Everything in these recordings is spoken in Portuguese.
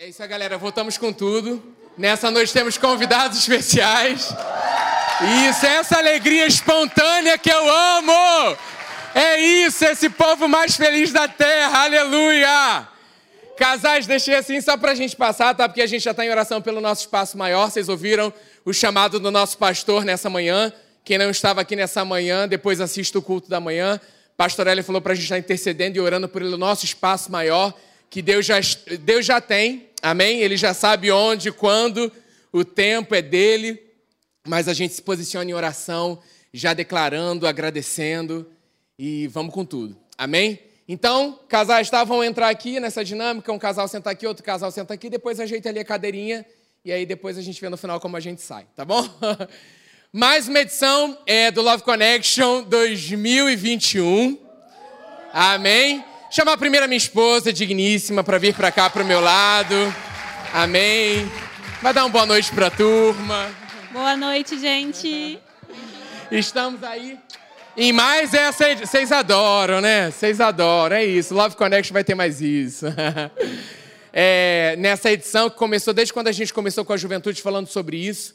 É isso aí, galera. Voltamos com tudo. Nessa noite temos convidados especiais. Isso, é essa alegria espontânea que eu amo. É isso, esse povo mais feliz da terra. Aleluia. Casais, deixei assim só pra gente passar, tá? Porque a gente já tá em oração pelo nosso espaço maior. Vocês ouviram o chamado do nosso pastor nessa manhã. Quem não estava aqui nessa manhã, depois assista o culto da manhã. Pastor Eli falou pra gente estar intercedendo e orando por ele, o nosso espaço maior, que Deus já, Deus já tem Amém? Ele já sabe onde, quando, o tempo é dele, mas a gente se posiciona em oração, já declarando, agradecendo e vamos com tudo. Amém? Então, casais tá, vão entrar aqui nessa dinâmica, um casal senta aqui, outro casal senta aqui, depois ajeita ali a cadeirinha e aí depois a gente vê no final como a gente sai, tá bom? Mais uma edição é, do Love Connection 2021. Amém? Chamar primeiro a minha esposa, digníssima, para vir para cá para o meu lado. Amém. Vai dar uma boa noite para a turma. Boa noite, gente. Estamos aí em mais essa. Vocês adoram, né? Vocês adoram, é isso. Love Connection vai ter mais isso. É, nessa edição que começou desde quando a gente começou com a juventude falando sobre isso.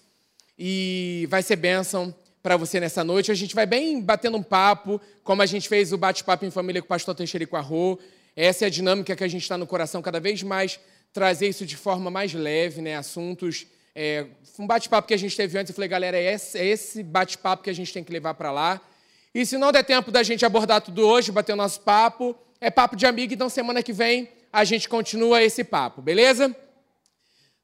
E vai ser bênção para você nessa noite. A gente vai bem batendo um papo, como a gente fez o bate-papo em família com o pastor Teixeira e com a Rô. Essa é a dinâmica que a gente está no coração cada vez mais, trazer isso de forma mais leve, né? Assuntos. É, um bate-papo que a gente teve antes, eu falei, galera, é esse, é bate-papo que a gente tem que levar para lá. E se não der tempo da gente abordar tudo hoje, bater o nosso papo, é papo de amigo, então semana que vem a gente continua esse papo, beleza?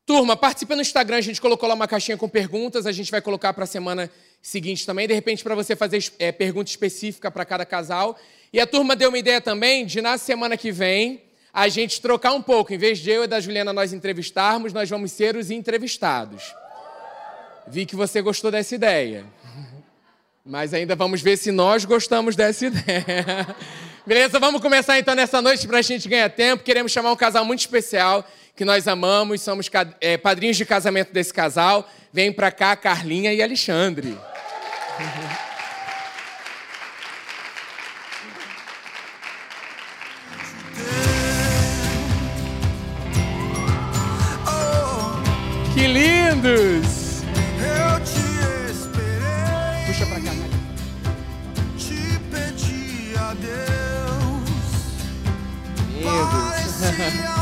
Turma, participa no Instagram, a gente colocou lá uma caixinha com perguntas, a gente vai colocar para a semana seguinte também, de repente para você fazer é, pergunta específica para cada casal. E a turma deu uma ideia também de na semana que vem a gente trocar um pouco, em vez de eu e da Juliana nós entrevistarmos, nós vamos ser os entrevistados. Vi que você gostou dessa ideia. Mas ainda vamos ver se nós gostamos dessa ideia. Beleza? Vamos começar então nessa noite para a gente ganhar tempo. Queremos chamar um casal muito especial que nós amamos, somos é, padrinhos de casamento desse casal. Vem para cá Carlinha e Alexandre. Que lindos! Eu te esperei. Puxa pra cá. Te pedi a Deus.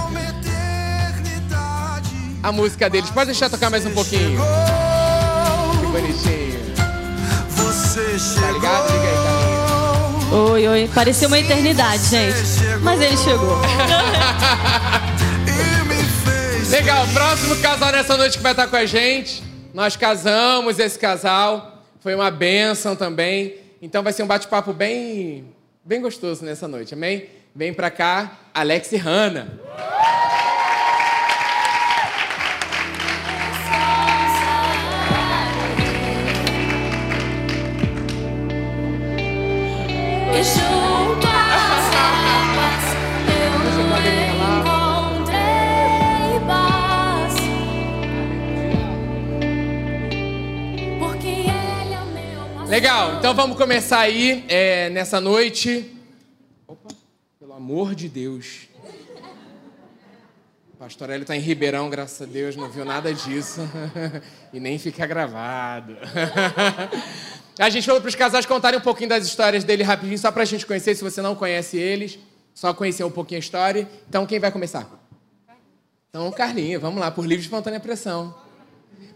A música deles. Pode deixar tocar mais um pouquinho. Que bonitinho. Você chegou. Tá ligado? Liga aí, Carlinha. Oi, oi. Pareceu uma eternidade, gente. Mas ele chegou. Legal, próximo casal nessa noite que vai estar com a gente. Nós casamos esse casal. Foi uma bênção também. Então vai ser um bate-papo bem, bem gostoso nessa noite, amém? Vem pra cá, Alex e Hanna. Legal, então vamos começar aí é, nessa noite. Opa, pelo amor de Deus. O pastor Hélio está em Ribeirão, graças a Deus, não viu nada disso. e nem fica gravado. a gente falou para os casais contarem um pouquinho das histórias dele rapidinho, só para a gente conhecer, se você não conhece eles, só conhecer um pouquinho a história. Então, quem vai começar? Então, Carlinha, vamos lá, por livre espontânea pressão.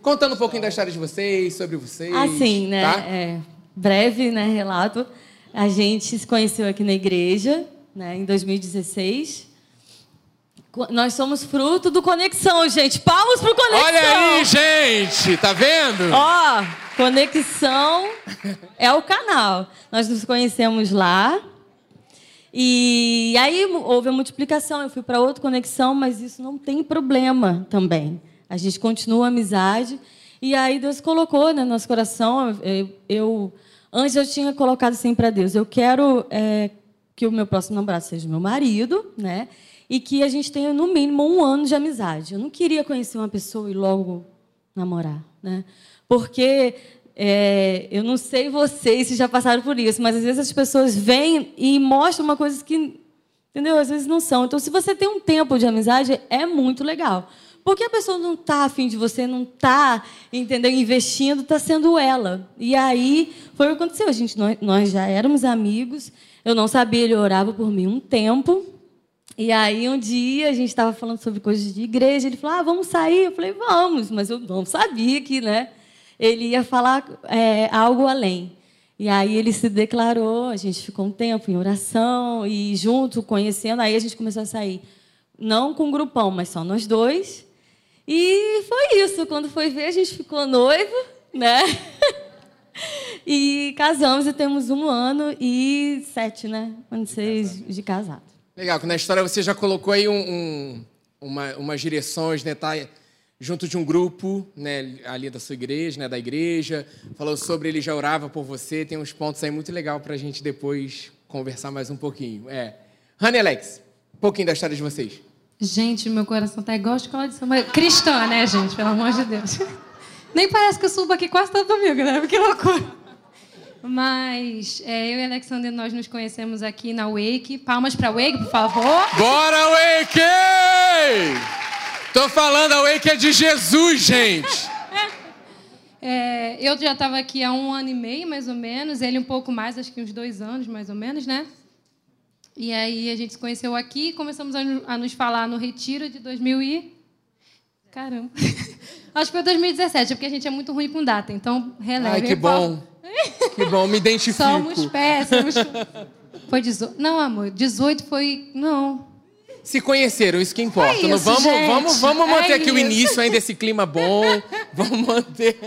Contando um pouquinho da história de vocês, sobre vocês. Assim, né? Tá? é, breve, né, relato. A gente se conheceu aqui na igreja, né, em 2016. Nós somos fruto do Conexão, gente. Palmas pro Conexão! Olha aí, gente, tá vendo? Ó, Conexão é o canal. Nós nos conhecemos lá. E aí houve a multiplicação. Eu fui para outra conexão, mas isso não tem problema também. A gente continua a amizade. E aí Deus colocou né, no nosso coração. Eu, eu- antes eu tinha colocado assim para Deus: eu quero é, que o meu próximo namorado seja meu marido, né? E que a gente tenha no mínimo um ano de amizade. Eu não queria conhecer uma pessoa e logo namorar, né? Porque é, eu não sei vocês se já passaram por isso, mas às vezes as pessoas vêm e mostram uma coisa que Entendeu? Às vezes não são. Então, se você tem um tempo de amizade, é muito legal. Porque a pessoa não está afim de você, não está, entendeu, investindo, está sendo ela. E aí foi o que aconteceu. A gente, nós, nós já éramos amigos. Eu não sabia, ele orava por mim um tempo. E aí um dia a gente estava falando sobre coisas de igreja. Ele falou: Ah, vamos sair. Eu falei: Vamos, mas eu não sabia que, né? Ele ia falar é, algo além. E aí ele se declarou, a gente ficou um tempo em oração e junto, conhecendo, aí a gente começou a sair. Não com um grupão, mas só nós dois. E foi isso. Quando foi ver, a gente ficou noivo, né? E casamos e temos um ano e sete, né? Ano seis de casado. Legal, que na história você já colocou aí um, um, uma, umas direções, né? Tá junto de um grupo, né? Ali da sua igreja, né? Da igreja. Falou sobre ele já orava por você. Tem uns pontos aí muito legal pra gente depois conversar mais um pouquinho. É. Rani Alex, um pouquinho da história de vocês. Gente, meu coração tá igual a escola de samba. Cristã, né, gente? Pelo amor de Deus. Nem parece que eu subo aqui quase todo domingo, né? Que loucura. Mas é, eu e Alexander, nós nos conhecemos aqui na Wake. Palmas pra Wake, por favor. Bora, Wake! Tô falando, a Wake é de Jesus, gente. É, eu já estava aqui há um ano e meio, mais ou menos. Ele um pouco mais, acho que uns dois anos, mais ou menos, né? E aí a gente se conheceu aqui e começamos a, a nos falar no retiro de 2000 e... Caramba. Acho que foi 2017, é porque a gente é muito ruim com data, então releve. Ai, que bom. Que bom, me identifico. Somos péssimos. Foi 18. Não, amor, 18 foi. Não. Se conheceram, isso que importa. É isso, vamos, gente. vamos, vamos manter É aqui o isso. início ainda, esse clima bom. Vamos manter.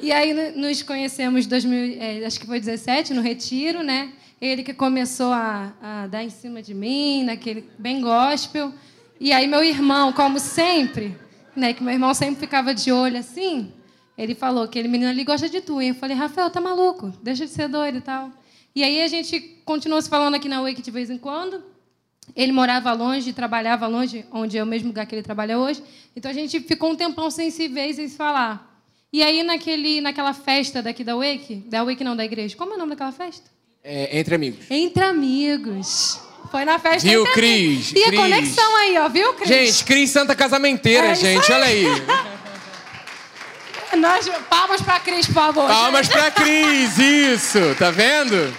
E aí no- nos conhecemos em 2000, é, acho que foi 17, no retiro, né? Ele que começou a, a dar em cima de mim, naquele bem gospel. E aí meu irmão, como sempre, né? Que meu irmão sempre ficava de olho assim. Ele falou que aquele menino ali gosta de tu. E eu falei, Rafael, tá maluco? Deixa de ser doido e tal. E aí a gente continuou se falando aqui na Wake de vez em quando. Ele morava longe, trabalhava longe, onde é o mesmo lugar que ele trabalha hoje. Então a gente ficou um tempão sem se ver e sem se falar. E aí naquele, naquela festa daqui da Wake, da Wake não, da igreja, como é o nome daquela festa? É, entre amigos. Entre Amigos. Foi na festa Viu, Cris? E Cris. a conexão aí, ó, viu, Cris? Gente, Cris Santa Casamenteira, É gente. Olha aí. Nós, palmas pra Cris, por favor. Palmas pra Cris, isso. Tá vendo?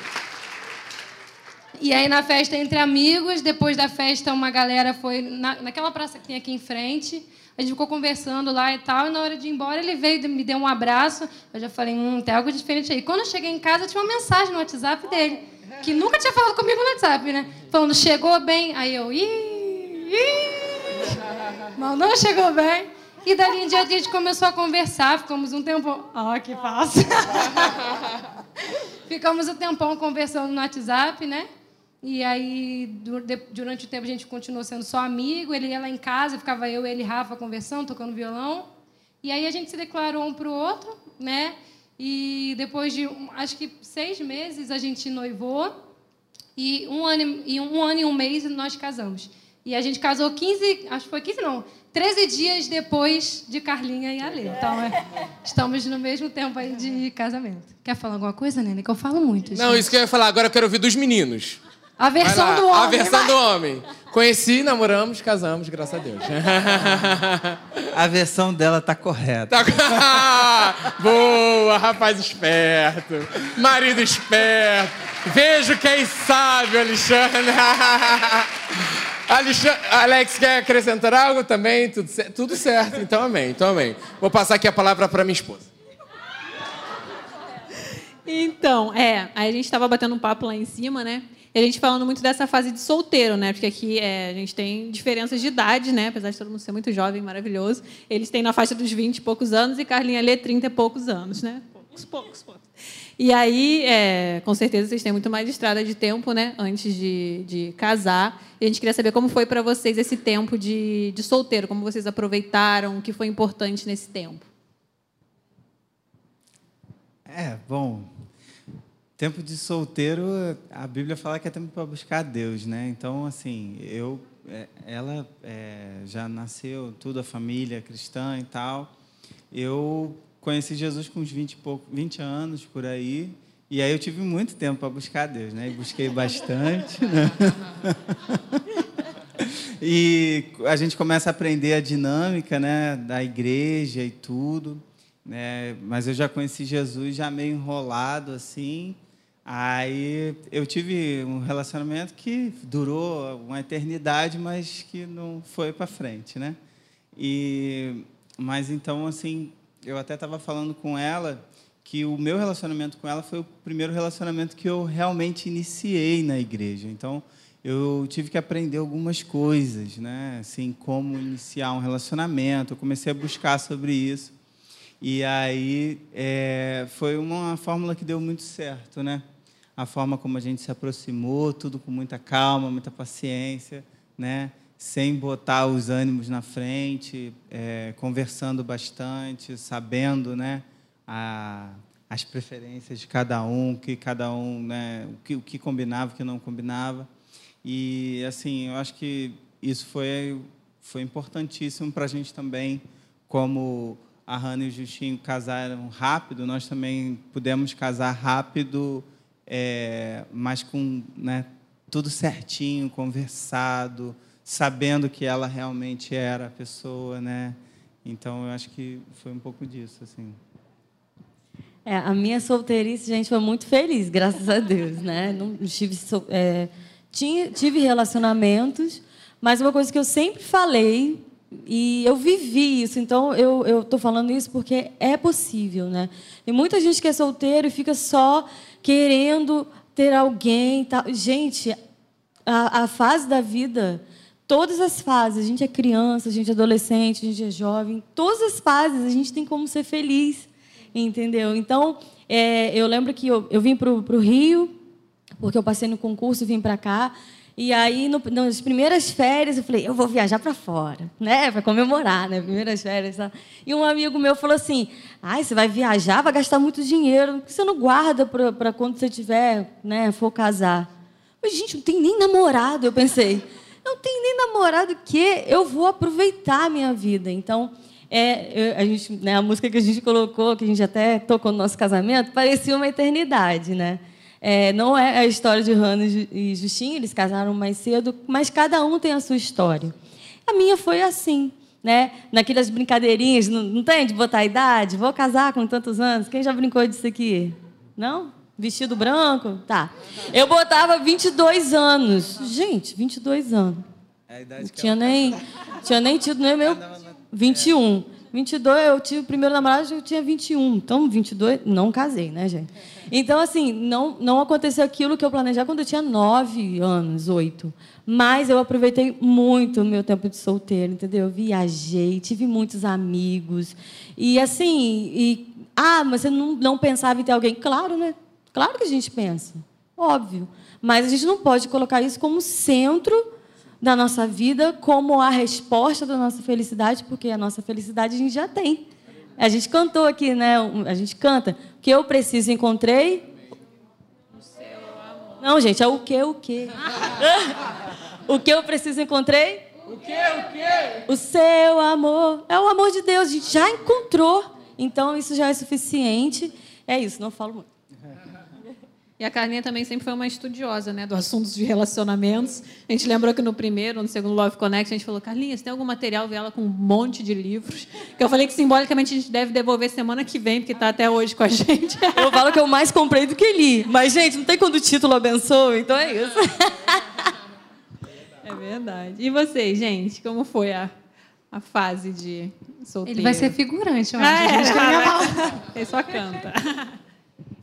E aí na festa entre amigos, depois da festa uma galera foi na, naquela praça que tem aqui em frente. A gente ficou conversando lá e tal, e na hora de ir embora ele veio e me deu um abraço. Eu já falei, hum, tem algo diferente aí. Quando eu cheguei em casa, tinha uma mensagem no WhatsApp dele, que nunca tinha falado comigo no WhatsApp, né? Falando, chegou bem. Aí eu, ih, ih. Não, não chegou bem. E dali em diante a gente começou a conversar, ficamos um tempo. Ó, que fácil. Ficamos um tempão conversando no WhatsApp, né? E aí, durante o tempo, a gente continuou sendo só amigo. Ele ia lá em casa, ficava eu, ele e Rafa conversando, tocando violão. E aí a gente se declarou um para o outro, né? E depois de, acho que seis meses, a gente noivou. E um ano e um, ano e um mês nós casamos. E a gente casou 15, acho que foi 15 não, 13 dias depois de Carlinha e Ale. Então, é, estamos no mesmo tempo aí de casamento. Quer falar alguma coisa, Nene? Que eu falo muito. Não, gente. isso que eu ia falar. Agora eu quero ouvir dos meninos. A versão do homem. A versão vai. do homem. Conheci, namoramos, casamos, graças a Deus. A versão dela tá correta. Tá... Boa, rapaz esperto. Marido esperto. Vejo quem sabe, Alexandre. Alexandre. Alex, quer acrescentar algo também? Tudo, cer- tudo certo. Então, amém. Então, amém. Vou passar aqui a palavra para minha esposa. Então, é, aí a gente estava batendo um papo lá em cima, né? E a gente falando muito dessa fase de solteiro, né? Porque aqui é, a gente tem diferenças de idade, né? Apesar de todo mundo ser muito jovem, maravilhoso. Eles têm na faixa dos 20 e poucos anos e Carlinha Lê 30 e poucos anos, né? Poucos, poucos, poucos. E aí, é, com certeza, vocês têm muito mais estrada de tempo, né? Antes de, de casar. E a gente queria saber como foi para vocês esse tempo de, de solteiro, como vocês aproveitaram, o que foi importante nesse tempo. É, bom. Tempo de solteiro, a Bíblia fala que é tempo para buscar Deus, né? Então, assim, eu, é, ela é, já nasceu, tudo a família cristã e tal. Eu conheci Jesus com uns 20, e pouco, 20 anos por aí E aí eu tive muito tempo para buscar Deus, né? E busquei bastante, né? E a gente começa a aprender a dinâmica, né, da igreja e tudo, né? Mas eu já conheci Jesus já meio enrolado assim. Aí eu tive um relacionamento que durou uma eternidade, mas que não foi para frente, né? E mas então assim, eu até estava falando com ela que o meu relacionamento com ela foi o primeiro relacionamento que eu realmente iniciei na igreja. Então, eu tive que aprender algumas coisas, né? Assim, como iniciar um relacionamento. Eu comecei a buscar sobre isso. E aí é, foi uma fórmula que deu muito certo, né? A forma como a gente se aproximou, tudo com muita calma, muita paciência, né? Sem botar os ânimos na frente, é, conversando bastante, sabendo, né? a, as preferências de cada um, que cada um, né, o que, o que combinava, o que não combinava. E assim, eu acho que isso foi foi importantíssimo para a gente também, como a Hannah e o Justinho casaram rápido, nós também pudemos casar rápido, é, mas com né, tudo certinho, conversado, sabendo que ela realmente era a pessoa, né? Então eu acho que foi um pouco disso, assim. É, a minha solteirice, gente, foi muito feliz, graças a Deus, né? Não tive, é, tinha, tive relacionamentos, mas uma coisa que eu sempre falei e eu vivi isso, então eu estou falando isso porque é possível, né? Tem muita gente que é solteiro e fica só querendo ter alguém, e tal. gente. A, a fase da vida, todas as fases, a gente é criança, a gente é adolescente, a gente é jovem, todas as fases a gente tem como ser feliz. Entendeu? Então, é, eu lembro que eu, eu vim para o Rio, porque eu passei no concurso e vim para cá. E aí, no, nas primeiras férias, eu falei, eu vou viajar para fora, né? Para comemorar, né? Primeiras férias. Tá? E um amigo meu falou assim: ai, você vai viajar, vai gastar muito dinheiro, por que você não guarda para quando você tiver, né, for casar? Eu, gente, não tem nem namorado, eu pensei. Não tem nem namorado que eu vou aproveitar a minha vida. Então, é, eu- a, gente, né, a música que a gente colocou, que a gente até tocou no nosso casamento, parecia uma eternidade, né? É, não é a história de Hannah e Ju- Justinho, eles casaram mais cedo, mas cada um tem a sua história. A minha foi assim, né? Naquelas brincadeirinhas, não, não tem de botar a idade? Vou casar com tantos anos. Quem já brincou disso aqui? Não? Vestido branco? Tá. Eu botava 22 anos. Gente, 22 anos. É a idade Não tinha nem, tinha nem tido nem meu 21. 22, eu tive o primeiro namorado, eu tinha 21. Então, 22, não casei, né, gente? Então, assim, não, não aconteceu aquilo que eu planejava quando eu tinha 9 anos, 8. Mas eu aproveitei muito o meu tempo de solteiro, entendeu? Eu viajei, tive muitos amigos. E, assim, e, ah, mas você não, não pensava em ter alguém? Claro, né? Claro que a gente pensa. Óbvio. Mas a gente não pode colocar isso como centro da nossa vida como a resposta da nossa felicidade, porque a nossa felicidade a gente já tem. A gente cantou aqui, né? A gente canta. O que eu preciso encontrei. Não, gente, é o que, o que. o que eu preciso encontrei? O quê? O quê? O seu amor. É o amor de Deus, a gente já encontrou. Então, isso já é suficiente. É isso, não falo muito. E a Carlinha também sempre foi uma estudiosa né, do assunto de relacionamentos. A gente lembrou que no primeiro, no segundo Love Connect, a gente falou, Carlinha, você tem algum material? Vi ela com um monte de livros. Que eu falei que simbolicamente a gente deve devolver semana que vem, porque está até hoje com a gente. Eu falo que eu mais comprei do que li. Mas, gente, não tem quando o título abençoa, então é isso. É verdade. E vocês, gente, como foi a, a fase de solteiro? Ele vai ser figurante, eu acho. Ah, é, gente. Minha mão- Ele só canta.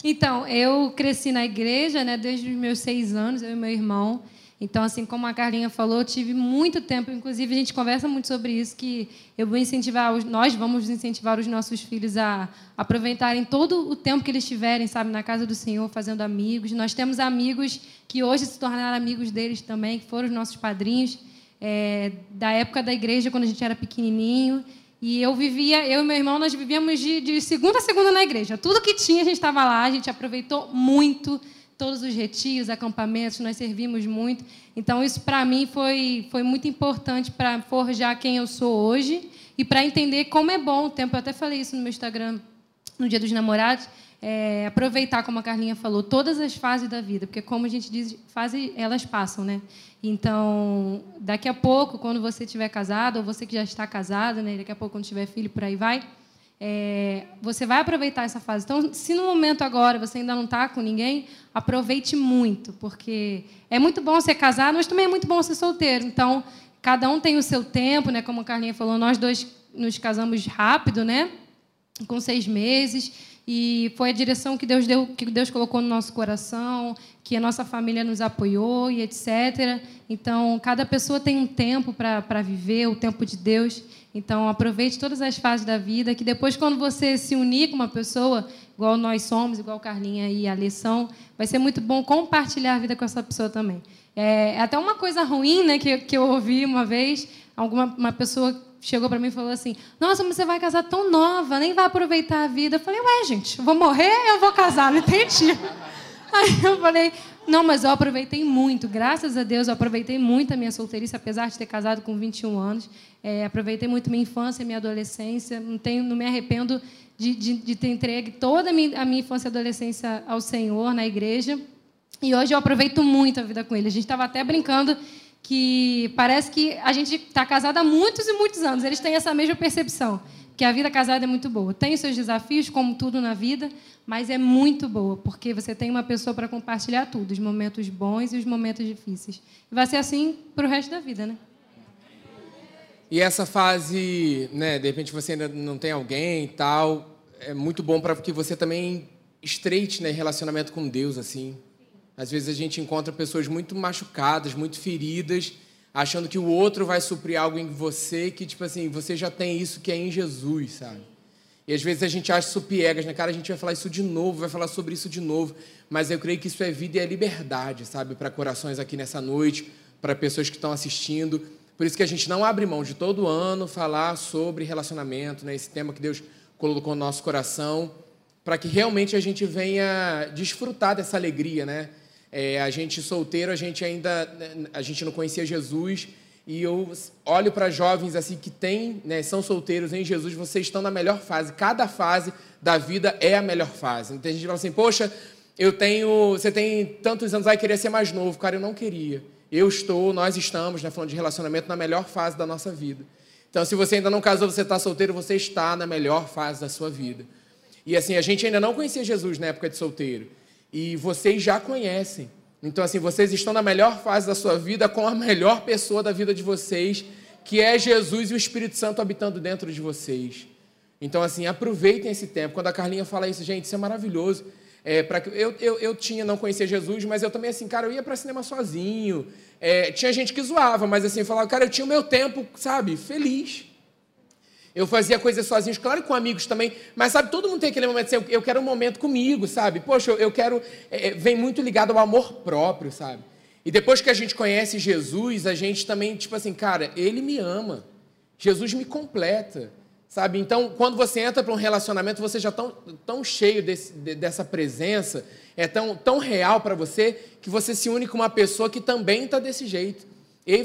Então, eu cresci na igreja, né, desde os meus seis anos, eu e meu irmão. Então, assim como a Carlinha falou, eu tive muito tempo, inclusive a gente conversa muito sobre isso, que eu vou incentivar, nós vamos incentivar os nossos filhos a aproveitarem todo o tempo que eles tiverem, sabe, na casa do Senhor, fazendo amigos. Nós temos amigos que hoje se tornaram amigos deles também, que foram os nossos padrinhos, é, da época da igreja, quando a gente era pequenininho. E eu vivia, eu e meu irmão, nós vivíamos de, de segunda a segunda na igreja. Tudo que tinha, a gente estava lá, a gente aproveitou muito todos os retiros, acampamentos, nós servimos muito. Então, isso para mim foi, foi muito importante para forjar quem eu sou hoje e para entender como é bom o tempo. Eu até falei isso no meu Instagram no Dia dos Namorados. é, aproveitar, como a Carlinha falou, todas as fases da vida, porque como a gente diz, fase, elas passam, né? Então, daqui a pouco, quando você estiver casado, ou você que já está casado, né? Daqui a pouco, quando tiver filho, por aí vai, é, você vai aproveitar essa fase. Então, se no momento agora você ainda não está com ninguém, aproveite muito, porque é muito bom ser casado, mas também é muito bom ser solteiro. Então, cada um tem o seu tempo, né? Como a Carlinha falou, nós dois nos casamos rápido, né? Com seis meses. E foi a direção que Deus deu, que Deus colocou no nosso coração, que a nossa família nos apoiou e etc. Então, cada pessoa tem um tempo para viver, o tempo de Deus. Então, aproveite todas as fases da vida, que depois, quando você se unir com uma pessoa, igual nós somos, igual Carlinha e a Lição, vai ser muito bom compartilhar a vida com essa pessoa também. É, é até uma coisa ruim né, que, que eu ouvi uma vez, alguma uma pessoa chegou para mim e falou assim: Nossa, mas você vai casar tão nova, nem vai aproveitar a vida. Eu falei: Ué, gente, vou morrer eu vou casar? Não entendi. Aí eu falei: Não, mas eu aproveitei muito, graças a Deus, eu aproveitei muito a minha solteirice, apesar de ter casado com 21 anos. É, aproveitei muito minha infância, minha adolescência. Não, tenho, não me arrependo de, de, de ter entregue toda a minha, a minha infância e adolescência ao Senhor, na igreja. E hoje eu aproveito muito a vida com ele. A gente estava até brincando que parece que a gente está casado há muitos e muitos anos. Eles têm essa mesma percepção, que a vida casada é muito boa. Tem os seus desafios, como tudo na vida, mas é muito boa, porque você tem uma pessoa para compartilhar tudo, os momentos bons e os momentos difíceis. E vai ser assim para o resto da vida, né? E essa fase, né, de repente você ainda não tem alguém e tal, é muito bom para que você também estreite, né, relacionamento com Deus assim. Às vezes a gente encontra pessoas muito machucadas, muito feridas, achando que o outro vai suprir algo em você que, tipo assim, você já tem isso que é em Jesus, sabe? E às vezes a gente acha isso piegas, né? Cara, a gente vai falar isso de novo, vai falar sobre isso de novo. Mas eu creio que isso é vida e é liberdade, sabe? Para corações aqui nessa noite, para pessoas que estão assistindo. Por isso que a gente não abre mão de todo ano falar sobre relacionamento, né? Esse tema que Deus colocou no nosso coração, para que realmente a gente venha desfrutar dessa alegria, né? É, a gente solteiro, a gente ainda a gente não conhecia Jesus e eu olho para jovens assim que têm, né, são solteiros em Jesus, vocês estão na melhor fase. Cada fase da vida é a melhor fase. Então a gente fala assim, poxa, eu tenho, você tem tantos anos, vai querer ser mais novo, cara, eu não queria. Eu estou, nós estamos, né, falando de relacionamento, na melhor fase da nossa vida. Então, se você ainda não casou, você está solteiro, você está na melhor fase da sua vida. E assim, a gente ainda não conhecia Jesus na época de solteiro. E vocês já conhecem. Então, assim, vocês estão na melhor fase da sua vida com a melhor pessoa da vida de vocês, que é Jesus e o Espírito Santo habitando dentro de vocês. Então, assim, aproveitem esse tempo. Quando a Carlinha fala isso, gente, isso é maravilhoso. É, pra, eu, eu, eu tinha, não conhecia Jesus, mas eu também, assim, cara, eu ia para cinema sozinho. É, tinha gente que zoava, mas assim, falava, cara, eu tinha o meu tempo, sabe, feliz. Eu fazia coisas sozinhos, claro com amigos também, mas sabe, todo mundo tem aquele momento assim, eu quero um momento comigo, sabe? Poxa, eu, quero. É, vem muito ligado ao amor próprio, sabe? E depois que a gente conhece Jesus, a gente também, tipo assim, cara, ele me ama. Jesus me completa, sabe? Então, quando você entra para um relacionamento, você já tão, tão cheio desse, dessa presença, é tão, tão real para você, que você se une com uma pessoa que também está desse jeito. E aí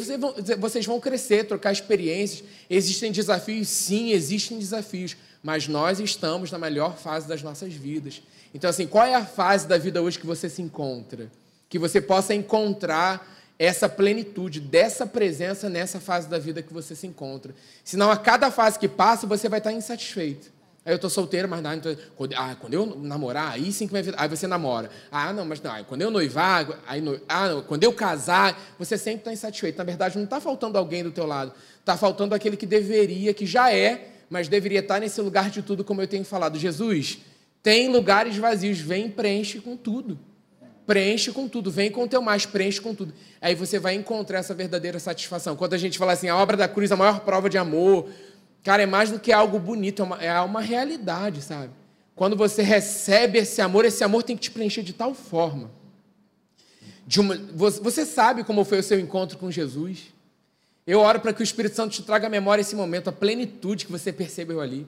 vocês vão crescer, trocar experiências. Existem desafios? Sim, existem desafios. Mas nós estamos na melhor fase das nossas vidas. Então, assim, qual é a fase da vida hoje que você se encontra? Que você possa encontrar essa plenitude dessa presença nessa fase da vida que você se encontra. Senão, a cada fase que passa, você vai estar insatisfeito. Aí eu tô solteiro, mas não, então, quando, ah, quando eu namorar, aí sim que vai vir. Aí você namora. Ah, não, mas não. Aí quando eu noivar, aí no, ah, não, quando eu casar, você sempre está insatisfeito. Na verdade, não está faltando alguém do teu lado. Está faltando aquele que deveria, que já é, mas deveria estar nesse lugar de tudo, como eu tenho falado. Jesus, tem lugares vazios, vem preenche com tudo. Preenche com tudo, vem com o teu mais, preenche com tudo. Aí você vai encontrar essa verdadeira satisfação. Quando a gente fala assim, a obra da cruz, a maior prova de amor, Cara, é mais do que algo bonito, é uma, é uma realidade, sabe? Quando você recebe esse amor, esse amor tem que te preencher de tal forma. De uma, você sabe como foi o seu encontro com Jesus? Eu oro para que o Espírito Santo te traga à memória esse momento, a plenitude que você percebeu ali.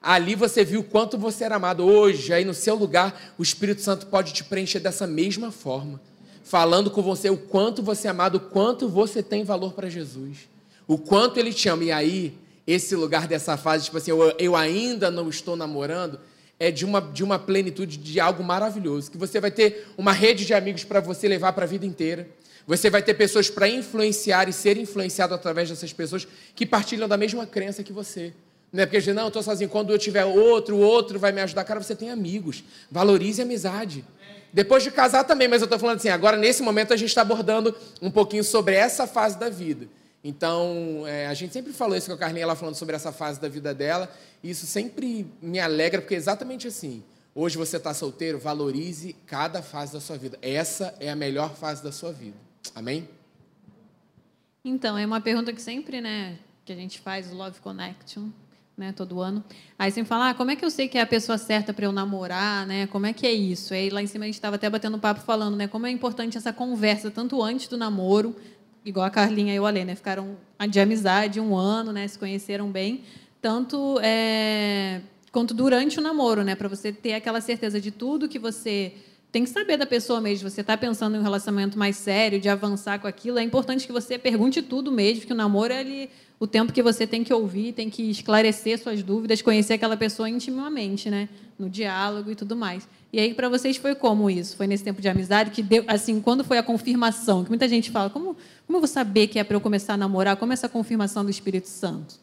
Ali você viu quanto você era amado. Hoje, aí no seu lugar, o Espírito Santo pode te preencher dessa mesma forma. Falando com você o quanto você é amado, o quanto você tem valor para Jesus. O quanto Ele te ama. E aí, esse lugar dessa fase, tipo assim, eu, eu ainda não estou namorando, é de uma, de uma plenitude, de algo maravilhoso. Que você vai ter uma rede de amigos para você levar para a vida inteira. Você vai ter pessoas para influenciar e ser influenciado através dessas pessoas que partilham da mesma crença que você. Não é porque diz, não, eu estou sozinho. Quando eu tiver outro, outro vai me ajudar. Cara, você tem amigos. Valorize a amizade. Depois de casar também, mas eu estou falando assim, agora nesse momento a gente está abordando um pouquinho sobre essa fase da vida. Então, é, a gente sempre falou isso com a Carlinha, ela falando sobre essa fase da vida dela, e isso sempre me alegra, porque é exatamente assim. Hoje você está solteiro, valorize cada fase da sua vida. Essa é a melhor fase da sua vida. Amém? Então, é uma pergunta que sempre, né, que a gente faz, o Love Connection, né, todo ano. Aí sempre fala, ah, como é que eu sei que é a pessoa certa para eu namorar, né? Como é que é isso? Aí lá em cima a gente estava até batendo papo falando, né, como é importante essa conversa tanto antes do namoro, igual a Carlinha e o Alê, né, ficaram de amizade um ano, né, se conheceram bem, tanto é, quanto durante o namoro, né, para você ter aquela certeza de tudo que você tem que saber da pessoa mesmo. Você está pensando em um relacionamento mais sério, de avançar com aquilo, é importante que você pergunte tudo mesmo, que o namoro é ali, o tempo que você tem que ouvir, tem que esclarecer suas dúvidas, conhecer aquela pessoa intimamente, né? No diálogo e tudo mais. E aí, para vocês, foi como isso? Foi nesse tempo de amizade que deu, assim, quando foi a confirmação? Que muita gente fala, como, como eu vou saber que é para eu começar a namorar? Como é essa confirmação do Espírito Santo?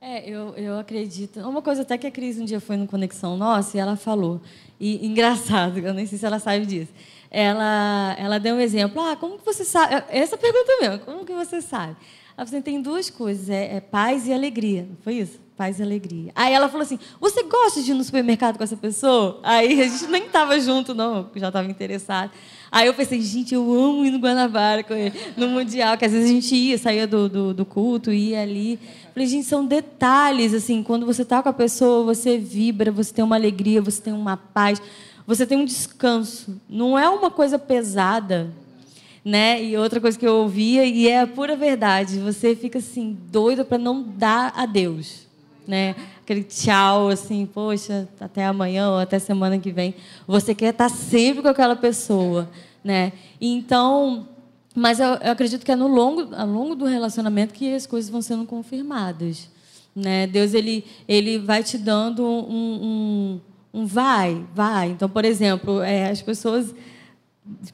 É, eu, eu acredito. Uma coisa até que a Cris um dia foi no Conexão Nossa e ela falou, e engraçado, eu nem sei se ela sabe disso. Ela, ela deu um exemplo. Ah, como que você sabe? Essa pergunta mesmo, como que você sabe? Ela falou assim, tem duas coisas, é, é paz e alegria. Foi isso? Paz e alegria. Aí ela falou assim, você gosta de ir no supermercado com essa pessoa? Aí a gente nem estava junto, não, já estava interessado. Aí eu pensei, gente, eu amo ir no Guanabara com ele, no Mundial, que às vezes a gente ia, saía do, do, do culto, ia ali. Falei, gente, são detalhes, assim, quando você está com a pessoa, você vibra, você tem uma alegria, você tem uma paz, você tem um descanso. Não é uma coisa pesada, né? E outra coisa que eu ouvia, e é a pura verdade, você fica assim, doido para não dar a Deus, né? Aquele tchau, assim, poxa, até amanhã ou até semana que vem. Você quer estar sempre com aquela pessoa, né? Então, mas eu, eu acredito que é no longo, ao longo do relacionamento que as coisas vão sendo confirmadas, né? Deus ele ele vai te dando um, um, um vai, vai. Então, por exemplo, é, as pessoas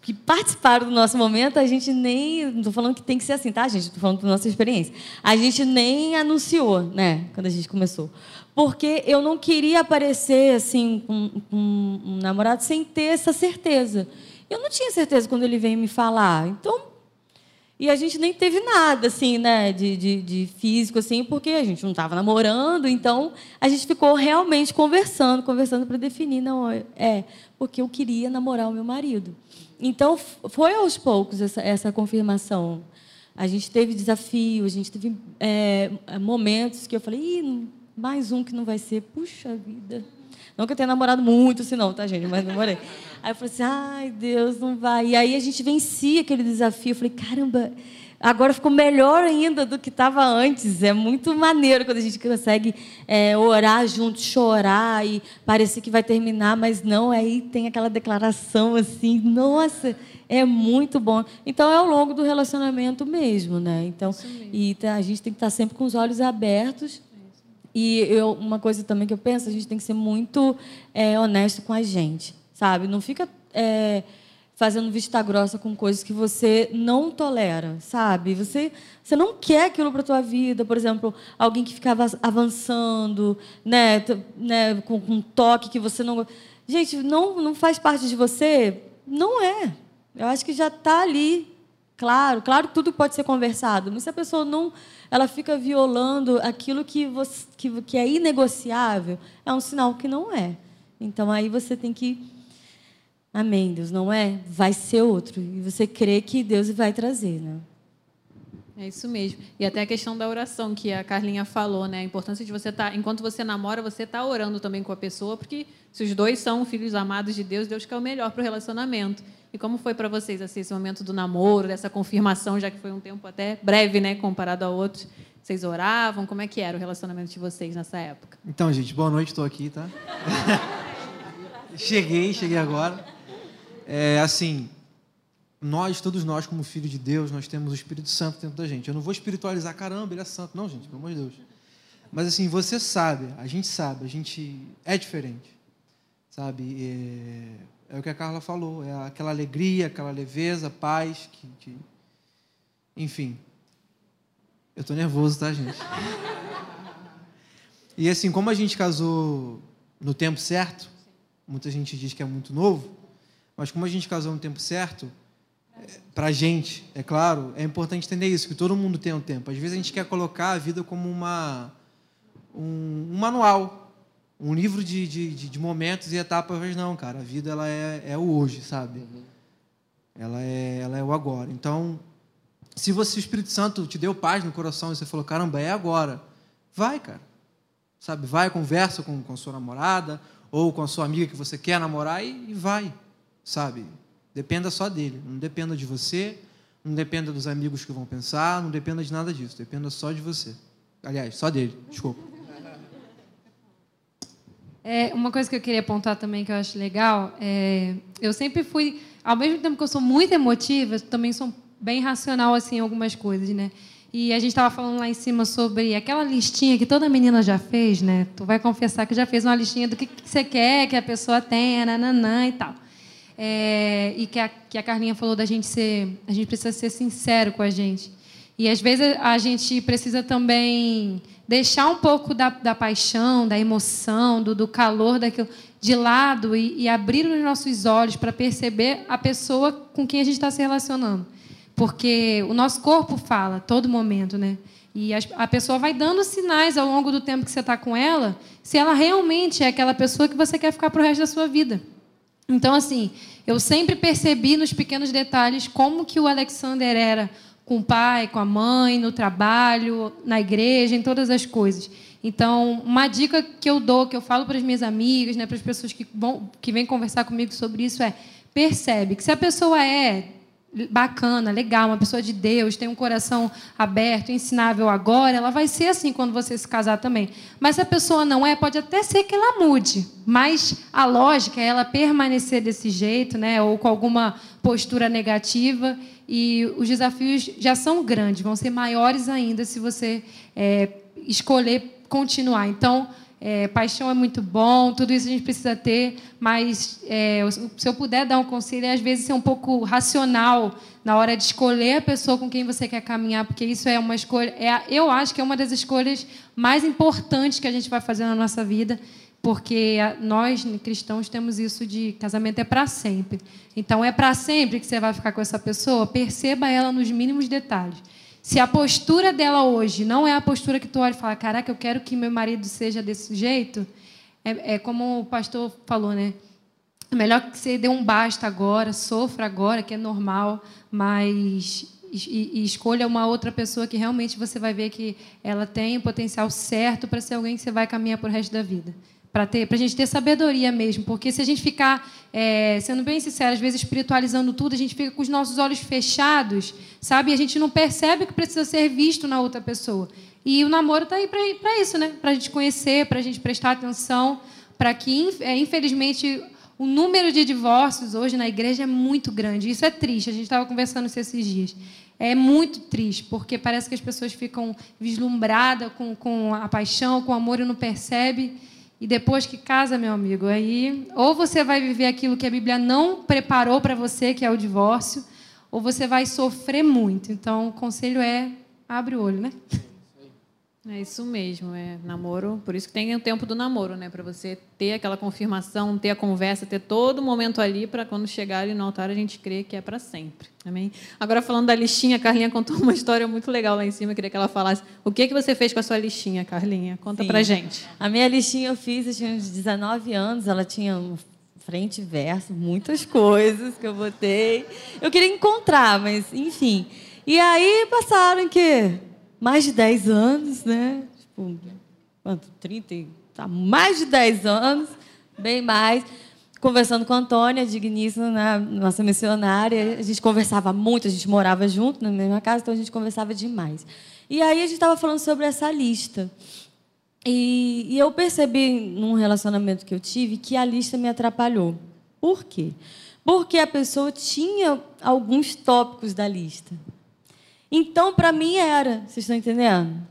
que participaram do nosso momento, a gente nem. Não estou falando que tem que ser assim, tá, gente? Estou falando da nossa experiência. A gente nem anunciou, né, quando a gente começou. Porque eu não queria aparecer assim com, com um namorado sem ter essa certeza. Eu não tinha certeza quando ele veio me falar. Então. E a gente nem teve nada, assim, né, de, de, de físico, assim, porque a gente não estava namorando, então a gente ficou realmente conversando, conversando para definir, não, é, porque eu queria namorar o meu marido. Então, foi aos poucos essa, essa confirmação. A gente teve desafio, a gente teve é, momentos que eu falei, mais um que não vai ser, puxa vida. Não que eu tenha namorado muito, assim, não, tá, gente? Mas namorei. Aí eu falei assim, ai, Deus, não vai. E aí a gente vencia aquele desafio. Eu falei, caramba, agora ficou melhor ainda do que estava antes. É muito maneiro quando a gente consegue é, orar junto, chorar e parecer que vai terminar, mas não, aí tem aquela declaração assim, nossa, é muito bom. Então é ao longo do relacionamento mesmo, né? Então, e tá, a gente tem que estar sempre com os olhos abertos. E eu, uma coisa também que eu penso, a gente tem que ser muito é, honesto com a gente, sabe? Não fica é, fazendo vista grossa com coisas que você não tolera, sabe? Você, você não quer aquilo para tua vida, por exemplo, alguém que ficava avançando, né, né com, com um toque que você não, gente, não não faz parte de você, não é. Eu acho que já está ali, claro, claro, tudo pode ser conversado, mas se a pessoa não, ela fica violando aquilo que você, que, que é inegociável, é um sinal que não é. Então aí você tem que Amém, Deus, não é? Vai ser outro. E você crê que Deus vai trazer, né? É isso mesmo. E até a questão da oração que a Carlinha falou, né? A importância de você estar, tá, enquanto você namora, você está orando também com a pessoa, porque se os dois são filhos amados de Deus, Deus quer o melhor para o relacionamento. E como foi para vocês assim, esse momento do namoro, dessa confirmação, já que foi um tempo até breve, né, comparado a outros? Vocês oravam? Como é que era o relacionamento de vocês nessa época? Então, gente, boa noite, estou aqui, tá? cheguei, cheguei agora. É, assim, nós, todos nós, como filhos de Deus, nós temos o Espírito Santo dentro da gente. Eu não vou espiritualizar, caramba, ele é santo. Não, gente, pelo amor de Deus. Mas assim, você sabe, a gente sabe, a gente é diferente. Sabe? É, é o que a Carla falou, é aquela alegria, aquela leveza, paz, que, que... enfim. Eu tô nervoso, tá, gente? E assim, como a gente casou no tempo certo, muita gente diz que é muito novo, mas como a gente casou no tempo certo, para a gente, é claro, é importante entender isso, que todo mundo tem um tempo. Às vezes a gente quer colocar a vida como uma, um, um manual, um livro de, de, de, momentos e etapas, não, cara, a vida ela é, é o hoje, sabe? Ela é, ela é o agora. Então, se você, o Espírito Santo te deu paz no coração e você falou, caramba, é agora, vai, cara. Sabe, vai, conversa com, com a sua namorada ou com a sua amiga que você quer namorar e, e vai, sabe? Dependa só dele, não dependa de você, não dependa dos amigos que vão pensar, não dependa de nada disso, dependa só de você. Aliás, só dele, desculpa. É, uma coisa que eu queria apontar também que eu acho legal é eu sempre fui, ao mesmo tempo que eu sou muito emotiva, também sou bem racional assim em algumas coisas, né? E a gente estava falando lá em cima sobre aquela listinha que toda menina já fez, né? Tu vai confessar que já fez uma listinha do que, que você quer que a pessoa tenha, nananã e tal. É, e que a, que a Carlinha falou da gente ser, a gente precisa ser sincero com a gente. E às vezes a gente precisa também deixar um pouco da, da paixão, da emoção, do, do calor daquilo de lado e, e abrir os nossos olhos para perceber a pessoa com quem a gente está se relacionando. Porque o nosso corpo fala todo momento, né? E a pessoa vai dando sinais ao longo do tempo que você está com ela, se ela realmente é aquela pessoa que você quer ficar para o resto da sua vida. Então, assim, eu sempre percebi nos pequenos detalhes como que o Alexander era com o pai, com a mãe, no trabalho, na igreja, em todas as coisas. Então, uma dica que eu dou, que eu falo para as minhas amigas, né, para as pessoas que, vão, que vêm conversar comigo sobre isso é: percebe que se a pessoa é bacana, legal, uma pessoa de Deus, tem um coração aberto, ensinável agora, ela vai ser assim quando você se casar também. Mas se a pessoa não é, pode até ser que ela mude, mas a lógica é ela permanecer desse jeito, né, ou com alguma postura negativa, e os desafios já são grandes, vão ser maiores ainda se você é, escolher continuar. Então, é, paixão é muito bom, tudo isso a gente precisa ter, mas é, se eu puder dar um conselho, é às vezes ser um pouco racional na hora de escolher a pessoa com quem você quer caminhar, porque isso é uma escolha, é, eu acho que é uma das escolhas mais importantes que a gente vai fazer na nossa vida, porque nós cristãos temos isso de casamento é para sempre. Então é para sempre que você vai ficar com essa pessoa, perceba ela nos mínimos detalhes. Se a postura dela hoje não é a postura que tu olha e fala, caraca, eu quero que meu marido seja desse jeito, é, é como o pastor falou, né? É melhor que você dê um basta agora, sofra agora, que é normal, mas e, e escolha uma outra pessoa que realmente você vai ver que ela tem o potencial certo para ser alguém que você vai caminhar por resto da vida para a gente ter sabedoria mesmo, porque se a gente ficar, é, sendo bem sincero, às vezes espiritualizando tudo, a gente fica com os nossos olhos fechados, sabe? E a gente não percebe que precisa ser visto na outra pessoa. E o namoro está aí para isso, né? Para a gente conhecer, para a gente prestar atenção, para que, é, infelizmente, o número de divórcios hoje na igreja é muito grande. Isso é triste. A gente estava conversando isso esses dias. É muito triste, porque parece que as pessoas ficam vislumbradas com, com a paixão, com o amor e não percebem e depois que casa, meu amigo, aí ou você vai viver aquilo que a Bíblia não preparou para você, que é o divórcio, ou você vai sofrer muito. Então, o conselho é abre o olho, né? É isso mesmo, é namoro. Por isso que tem o tempo do namoro, né? Para você ter aquela confirmação, ter a conversa, ter todo o momento ali para quando chegar ali no altar a gente crer que é para sempre. Amém? Agora falando da listinha, a Carlinha contou uma história muito legal lá em cima. Eu queria que ela falasse. O que que você fez com a sua listinha, Carlinha? Conta para gente. A minha listinha eu fiz, eu tinha uns 19 anos, ela tinha um frente e verso, muitas coisas que eu botei. Eu queria encontrar, mas enfim. E aí passaram que mais de 10 anos, né? Tipo, quanto? 30, tá, mais de 10 anos, bem mais. Conversando com a Antônia, digníssima, né? nossa missionária. A gente conversava muito, a gente morava junto na mesma casa, então a gente conversava demais. E aí a gente estava falando sobre essa lista. E, e eu percebi, num relacionamento que eu tive, que a lista me atrapalhou. Por quê? Porque a pessoa tinha alguns tópicos da lista. Então, para mim era, vocês estão entendendo?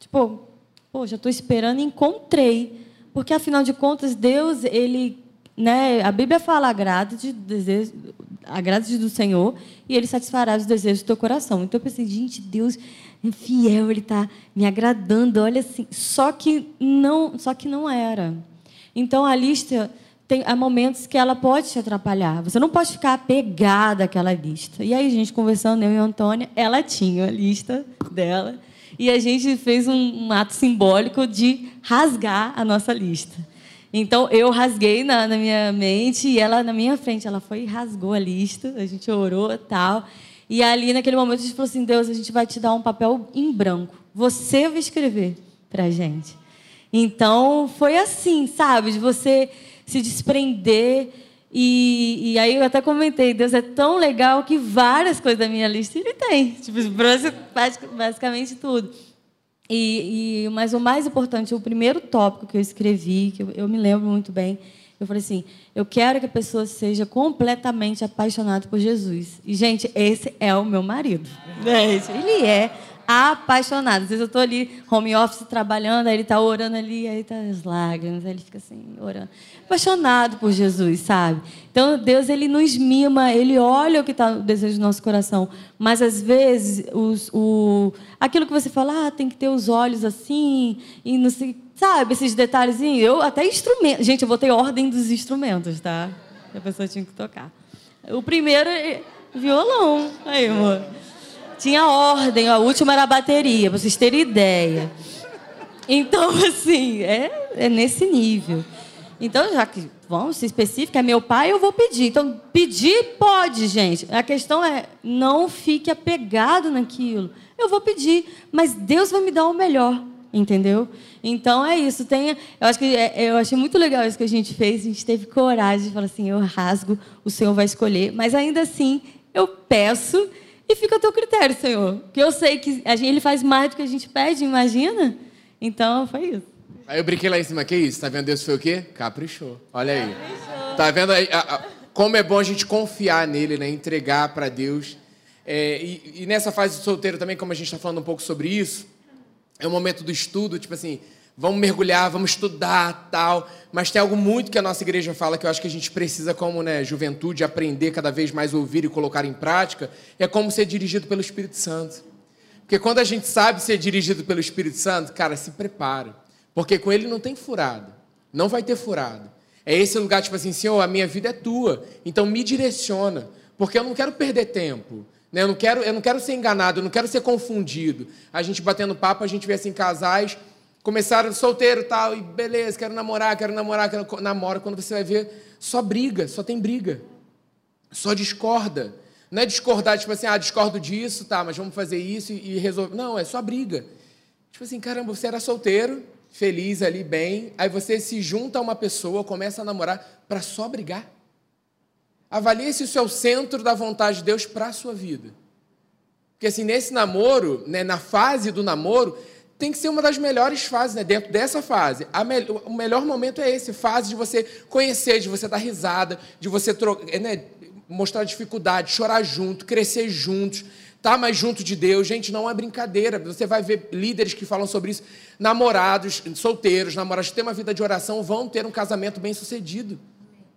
Tipo, pô, já estou esperando, encontrei. Porque, afinal de contas, Deus, ele né? A Bíblia fala agrade desejo, agrade do Senhor e Ele satisfará os desejos do teu coração. Então eu pensei, gente, Deus é fiel, Ele está me agradando. Olha assim, só que não, só que não era. Então a lista tem há momentos que ela pode te atrapalhar. Você não pode ficar apegada àquela lista. E aí, a gente conversando, eu e a Antônia, ela tinha a lista dela. E a gente fez um, um ato simbólico de rasgar a nossa lista. Então, eu rasguei na, na, minha mente e ela na minha frente. Ela foi e rasgou a lista. A gente orou e tal. E ali, naquele momento, a gente falou assim: Deus, a gente vai te dar um papel em branco. Você vai escrever para gente. Então, foi assim, sabe? De você se desprender. E, e, aí eu até comentei, Deus é tão legal que várias coisas da minha lista ele tem. Tipo, basicamente tudo. E, e, mas o mais importante, o primeiro tópico que eu escrevi, que eu, eu me lembro muito bem, eu falei assim: eu quero que a pessoa seja completamente apaixonada por Jesus. E, gente, esse é o meu marido. Ele é apaixonado. Às vezes eu estou ali, home office, trabalhando, aí ele está orando ali, aí está as lágrimas, aí ele fica assim, orando. Apaixonado por Jesus, sabe? Então, Deus, ele nos mima, ele olha o que está no desejo do nosso coração. Mas, às vezes, os, o, aquilo que você fala, ah, tem que ter os olhos assim, e não sei, sabe, esses detalhezinhos. Eu, até instrumento. Gente, eu botei ordem dos instrumentos, tá? A pessoa tinha que tocar. O primeiro, é violão. Aí, amor. Tinha ordem, a última era a bateria, para vocês terem ideia. Então, assim, é, é nesse nível. Então, já que vamos ser específico, é meu pai, eu vou pedir. Então, pedir pode, gente. A questão é não fique apegado naquilo. Eu vou pedir, mas Deus vai me dar o melhor, entendeu? Então é isso. Tenha, eu acho que é, eu achei muito legal isso que a gente fez. A gente teve coragem de falar assim: eu rasgo, o Senhor vai escolher. Mas ainda assim, eu peço e fica a teu critério, Senhor. Porque eu sei que gente, Ele faz mais do que a gente pede, imagina? Então, foi isso. Aí eu brinquei lá em cima, que isso? Tá vendo Deus foi o quê? Caprichou. Olha aí. Caprichou. Tá vendo aí? A, a, como é bom a gente confiar nele, né? Entregar para Deus. É, e, e, nessa fase de solteiro também, como a gente está falando um pouco sobre isso, é o momento do estudo, tipo assim, vamos mergulhar, vamos estudar, tal. Mas tem algo muito que a nossa igreja fala que eu acho que a gente precisa, como né, juventude, aprender cada vez mais ouvir e colocar em prática, é como ser dirigido pelo Espírito Santo. Porque quando a gente sabe ser dirigido pelo Espírito Santo, cara, se prepara. Porque com ele não tem furado. Não vai ter furado. É esse lugar, tipo assim, Senhor, a minha vida é tua. Então me direciona. Porque eu não quero perder tempo. Né? Eu, não quero, eu não quero ser enganado, eu não quero ser confundido. A gente batendo papo, a gente vê assim, casais Começaram solteiro tal, e beleza, quero namorar, quero namorar, quero namora. Quando você vai ver, só briga, só tem briga. Só discorda. Não é discordar, tipo assim, ah, discordo disso, tá, mas vamos fazer isso e, e resolver. Não, é só briga. Tipo assim, caramba, você era solteiro, feliz ali, bem, aí você se junta a uma pessoa, começa a namorar para só brigar. Avalie se isso é o centro da vontade de Deus para a sua vida. Porque assim, nesse namoro, né, na fase do namoro, tem que ser uma das melhores fases, né? Dentro dessa fase, me... o melhor momento é esse, fase de você conhecer, de você dar risada, de você tro... né? mostrar dificuldade, chorar junto, crescer juntos, estar tá mais junto de Deus. Gente, não é brincadeira. Você vai ver líderes que falam sobre isso. Namorados, solteiros, namorados que têm uma vida de oração vão ter um casamento bem sucedido.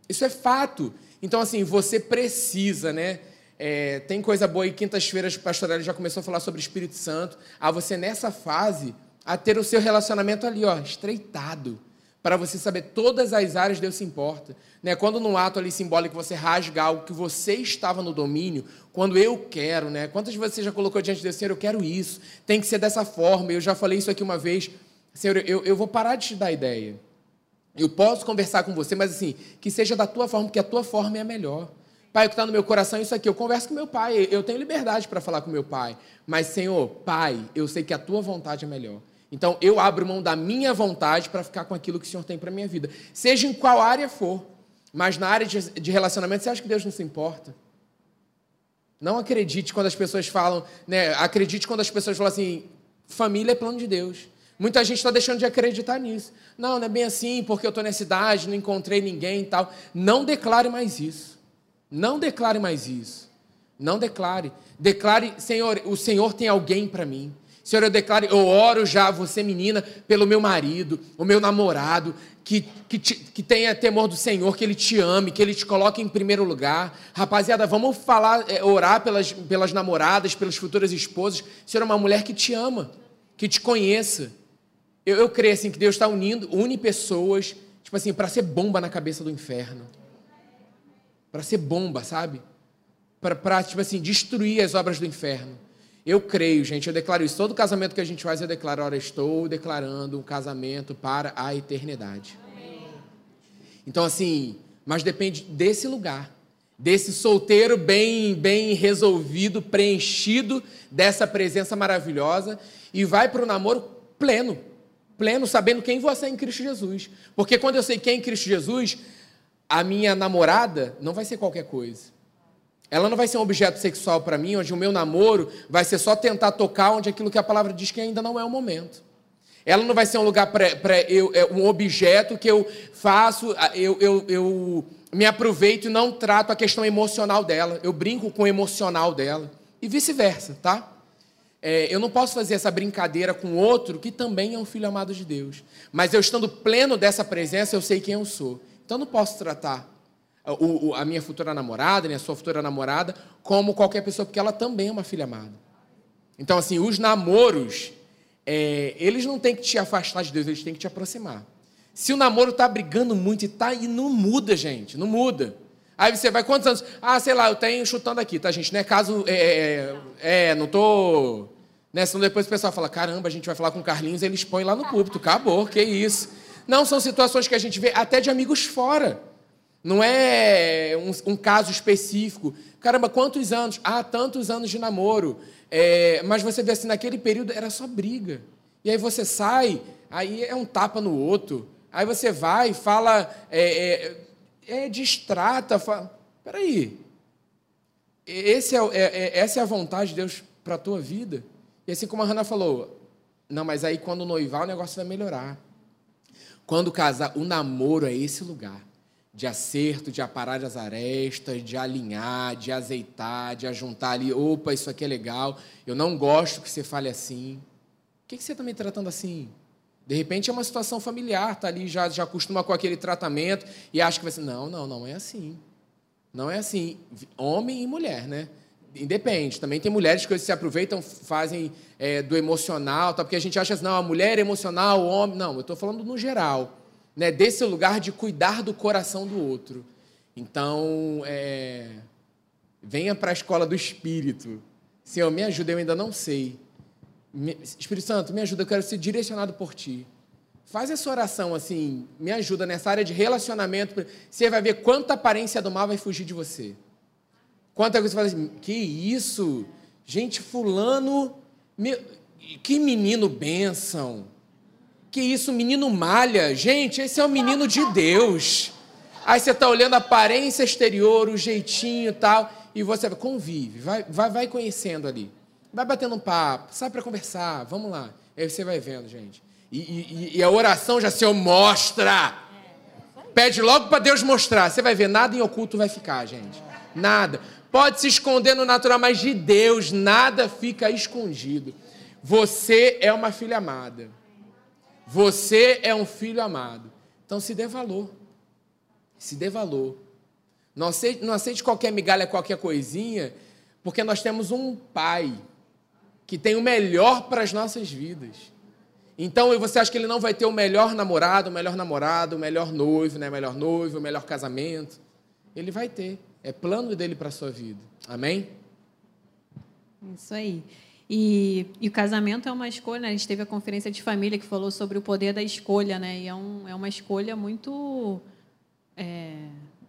Isso é fato. Então, assim, você precisa, né? É, tem coisa boa e quintas-feiras o pastor já começou a falar sobre Espírito Santo. A você nessa fase a ter o seu relacionamento ali, ó, estreitado, para você saber todas as áreas Deus se importa. Né? Quando num ato ali simbólico você rasga algo que você estava no domínio, quando eu quero, né? Quantas vezes você já colocou diante de Deus, Senhor, eu quero isso, tem que ser dessa forma. Eu já falei isso aqui uma vez, Senhor, eu, eu vou parar de te dar ideia. Eu posso conversar com você, mas assim, que seja da tua forma, porque a tua forma é a melhor. Pai, o que está no meu coração é isso aqui. Eu converso com meu pai, eu tenho liberdade para falar com meu pai. Mas, Senhor, Pai, eu sei que a tua vontade é melhor. Então, eu abro mão da minha vontade para ficar com aquilo que o Senhor tem para minha vida. Seja em qual área for. Mas na área de relacionamento, você acha que Deus não se importa? Não acredite quando as pessoas falam, né? Acredite quando as pessoas falam assim: família é plano de Deus. Muita gente está deixando de acreditar nisso. Não, não é bem assim, porque eu estou nessa idade, não encontrei ninguém e tal. Não declare mais isso. Não declare mais isso. Não declare. Declare, Senhor, o Senhor tem alguém para mim. Senhor, eu declaro, eu oro já, você menina, pelo meu marido, o meu namorado, que, que, te- que tenha temor do Senhor, que Ele te ame, que Ele te coloque em primeiro lugar. Rapaziada, vamos falar, é, orar pelas, pelas namoradas, pelas futuras esposas. Senhor, é uma mulher que te ama, que te conheça. Eu, eu creio assim que Deus está unindo, une pessoas, tipo assim, para ser bomba na cabeça do inferno. Para ser bomba, sabe? Para, tipo assim, destruir as obras do inferno. Eu creio, gente, eu declaro isso. Todo casamento que a gente faz, eu declaro, ora, estou declarando um casamento para a eternidade. Então, assim, mas depende desse lugar, desse solteiro bem, bem resolvido, preenchido dessa presença maravilhosa e vai para o namoro pleno, pleno, sabendo quem você é em Cristo Jesus. Porque quando eu sei quem é em Cristo Jesus, a minha namorada não vai ser qualquer coisa. Ela não vai ser um objeto sexual para mim, onde o meu namoro vai ser só tentar tocar onde aquilo que a palavra diz que ainda não é o momento. Ela não vai ser um lugar para eu, é um objeto que eu faço, eu, eu, eu me aproveito e não trato a questão emocional dela. Eu brinco com o emocional dela. E vice-versa, tá? É, eu não posso fazer essa brincadeira com outro que também é um filho amado de Deus. Mas eu estando pleno dessa presença, eu sei quem eu sou. Então não posso tratar o- o- a minha futura namorada, né, a sua futura namorada, como qualquer pessoa, porque ela também é uma filha amada. Então, assim, os namoros, é, eles não têm que te afastar de Deus, eles têm que te aproximar. Se o namoro tá brigando muito e tá e não muda, gente, não muda. Aí você vai quantos anos? Ah, sei lá, eu tenho chutando aqui, tá, gente? Não é caso. É, é, não tô. Né? Senão depois o pessoal fala: caramba, a gente vai falar com o Carlinhos, ele expõe lá no púlpito. Acabou, que isso. Não, são situações que a gente vê até de amigos fora. Não é um, um caso específico. Caramba, quantos anos? Ah, tantos anos de namoro. É, mas você vê assim, naquele período era só briga. E aí você sai, aí é um tapa no outro. Aí você vai, fala, é, é, é, distrata, fala, peraí, esse é, é- é- essa é a vontade de Deus para a tua vida? E assim como a Hannah falou, não, mas aí quando noivar o negócio vai melhorar. Quando casar, o namoro é esse lugar de acerto, de aparar as arestas, de alinhar, de azeitar, de ajuntar ali, opa, isso aqui é legal, eu não gosto que você fale assim. O que, você está me tratando assim? De repente é uma situação familiar, tá ali, já, já acostuma com aquele tratamento e acha que vai ser. Não, não, não é assim. Não é assim. Homem e mulher, né? Independe. Também tem mulheres que se aproveitam, fazem é, do emocional, tá? porque a gente acha assim, não, a mulher é emocional, o homem. Não, eu estou falando no geral. Né? Desse lugar de cuidar do coração do outro. Então, é, venha para a escola do Espírito. Senhor, me ajuda, eu ainda não sei. Me- Espírito Santo, me ajuda, eu quero ser direcionado por Ti. Faz essa oração assim, me ajuda nessa área de relacionamento. Você vai ver quanta aparência do mal vai fugir de você. Quanta coisa você fala assim, que isso? Gente, fulano, meu, que menino bênção. Que isso, menino malha. Gente, esse é o menino de Deus. Aí você está olhando a aparência exterior, o jeitinho e tal, e você convive, vai, vai, vai conhecendo ali. Vai batendo um papo, sai para conversar, vamos lá. Aí você vai vendo, gente. E, e- e a oração já se mostra. Pede logo para Deus mostrar. Você vai ver, nada em oculto vai ficar, gente. Nada. Pode se esconder no natural, mas de Deus nada fica escondido. Você é uma filha amada. Você é um filho amado. Então se dê valor. Se dê valor. Não aceite, não aceite qualquer migalha, qualquer coisinha, porque nós temos um pai que tem o melhor para as nossas vidas. Então, você acha que ele não vai ter o melhor namorado, o melhor namorado, o melhor noivo, né? o melhor noivo, o melhor casamento? Ele vai ter. É plano dele para a sua vida. Amém? Isso aí. E, e o casamento é uma escolha, né? A gente teve a conferência de família que falou sobre o poder da escolha, né? E é, um, é uma escolha muito. É,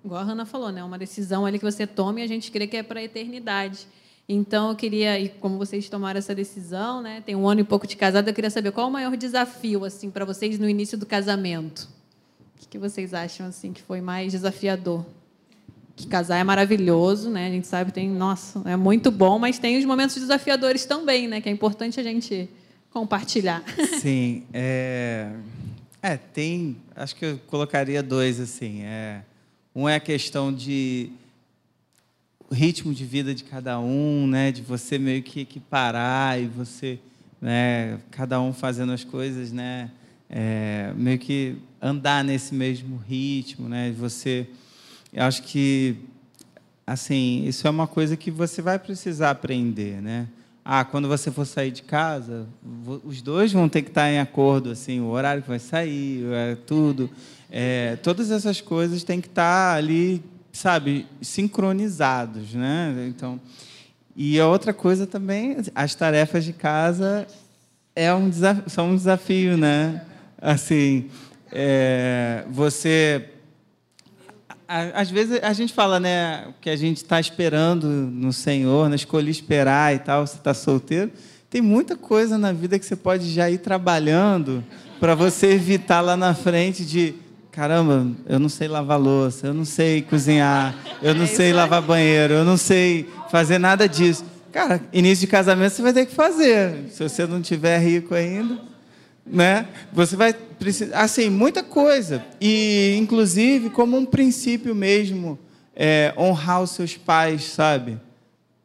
igual a Hanna falou, né? Uma decisão ali que você toma e a gente crê que é para a eternidade. Então, eu queria, e como vocês tomaram essa decisão, né? Tem um ano e pouco de casado, eu queria saber qual o maior desafio, assim, para vocês no início do casamento. O que que vocês acham, assim, que foi mais desafiador? Que casar é maravilhoso, né? A gente sabe tem, nossa, é muito bom, mas tem os momentos desafiadores também, né? Que é importante a gente compartilhar. Sim, é, é, tem, acho que eu colocaria dois assim. É, um é a questão de ritmo de vida de cada um, né? De você meio que equiparar e você né? Cada um fazendo as coisas, né? É, meio que andar nesse mesmo ritmo, né? Você, eu acho que, assim, isso é uma coisa que você vai precisar aprender, né? Ah, quando você for sair de casa, os dois vão ter que estar em acordo, assim, o horário que vai sair, é, tudo. É, todas essas coisas têm que estar ali, sabe, sincronizados, né? Então, e a outra coisa também, as tarefas de casa é um desafio, são um desafio, né? Assim, é, você às vezes a gente fala, né, que a gente está esperando no Senhor, né, escolhi esperar e tal, você está solteiro. Tem muita coisa na vida que você pode já ir trabalhando para você evitar lá na frente de caramba, eu não sei lavar louça, eu não sei cozinhar, eu não sei lavar banheiro, eu não sei fazer nada disso. Cara, início de casamento você vai ter que fazer. Se você não tiver rico ainda, né? Você vai precisar, assim, muita coisa. E, inclusive, como um princípio mesmo, é, honrar os seus pais, sabe?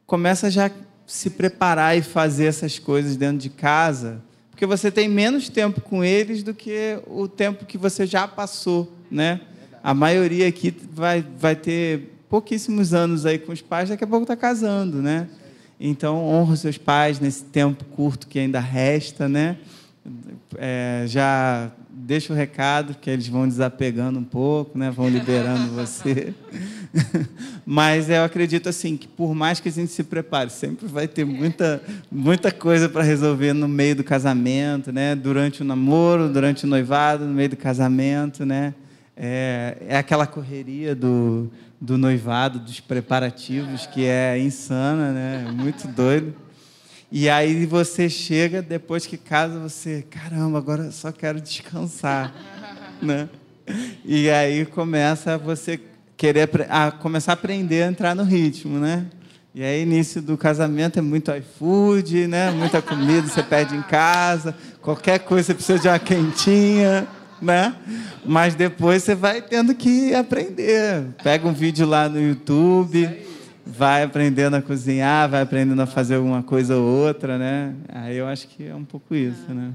Começa já a se preparar e fazer essas coisas dentro de casa, porque você tem menos tempo com eles do que o tempo que você já passou, né? A maioria aqui vai, vai ter pouquíssimos anos aí com os pais, daqui a pouco está casando, né? Então, honra os seus pais nesse tempo curto que ainda resta, né? É, já deixa o recado que eles vão desapegando um pouco, né? Vão liberando você. Mas eu acredito assim que por mais que a gente se prepare, sempre vai ter muita muita coisa para resolver no meio do casamento, né? Durante o namoro, durante o noivado, no meio do casamento, né? É, é aquela correria do, do noivado, dos preparativos que é insana, né? Muito doido. E aí você chega, depois que casa, você, caramba, agora eu só quero descansar, né? E aí começa você querer a começar a aprender a entrar no ritmo, né? E aí início do casamento é muito iFood, né? Muita comida você pede em casa, qualquer coisa você precisa de uma quentinha, né? Mas depois você vai tendo que aprender. Pega um vídeo lá no YouTube, vai aprendendo a cozinhar, vai aprendendo a fazer alguma coisa ou outra, né? Aí eu acho que é um pouco isso, né?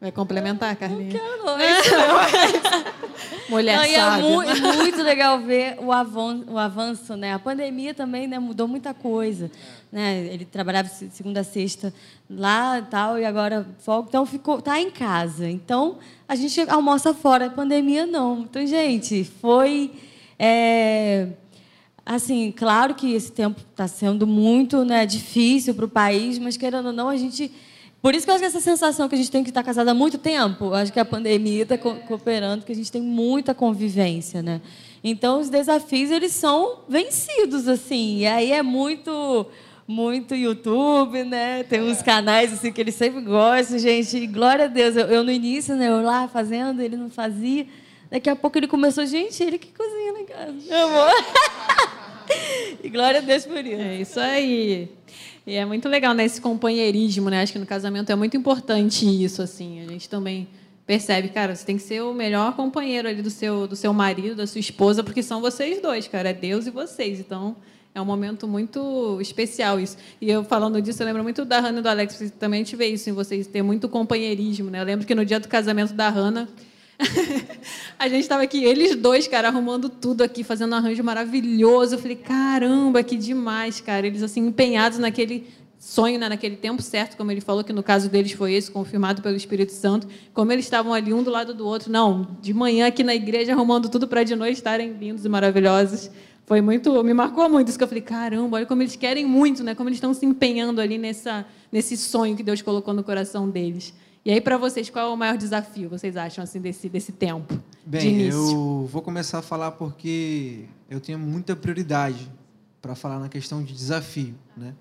Vai complementar, Carlinhos? Não, isso Mulher Não, e é sabe. mu- é muito legal ver o, avan- o avanço, né? A pandemia também né, mudou muita coisa, né? Ele trabalhava se- segunda a sexta lá e tal e agora folga, então ficou tá em casa. Então a gente almoça fora, a pandemia não. Então gente, foi é, assim, claro que esse tempo está sendo muito né, difícil para o país, mas querendo ou não a gente por isso que eu acho que essa sensação que a gente tem que estar casada há muito tempo, eu acho que a pandemia está co- cooperando, que a gente tem muita convivência, né? Então os desafios eles são vencidos assim, e aí é muito muito YouTube, né? Tem uns canais assim que eles sempre gostam, gente. E glória a Deus, eu, eu no início, né, eu lá fazendo, ele não fazia. Daqui a pouco ele começou, gente, ele que cozinha na casa. Meu amor. e glória a Deus por isso. É isso aí. E é muito legal, né, esse companheirismo, né? Acho que no casamento é muito importante isso, assim. A gente também percebe, cara, você tem que ser o melhor companheiro ali do seu, do seu marido, da sua esposa, porque são vocês dois, cara. É Deus e vocês. Então, é um momento muito especial isso. E eu falando disso, eu lembro muito da Hannah e do Alex, também a gente vê isso em vocês, ter muito companheirismo, né? Eu lembro que no dia do casamento da Hannah, a gente estava aqui, eles dois, cara, arrumando tudo aqui, fazendo um arranjo maravilhoso. Eu falei, caramba, que demais, cara. Eles, assim, empenhados naquele sonho, né, naquele tempo certo, como ele falou, que no caso deles foi esse, confirmado pelo Espírito Santo. Como eles estavam ali um do lado do outro. Não, de manhã aqui na igreja, arrumando tudo para de noite estarem lindos e maravilhosos. Foi muito, me marcou muito isso que eu falei, caramba, olha como eles querem muito, né? Como eles estão se empenhando ali nessa, nesse sonho que Deus colocou no coração deles. E aí, para vocês, qual é o maior desafio, vocês acham, assim, desse, desse tempo de Bem, início? eu vou começar a falar porque eu tenho muita prioridade para falar na questão de desafio, né?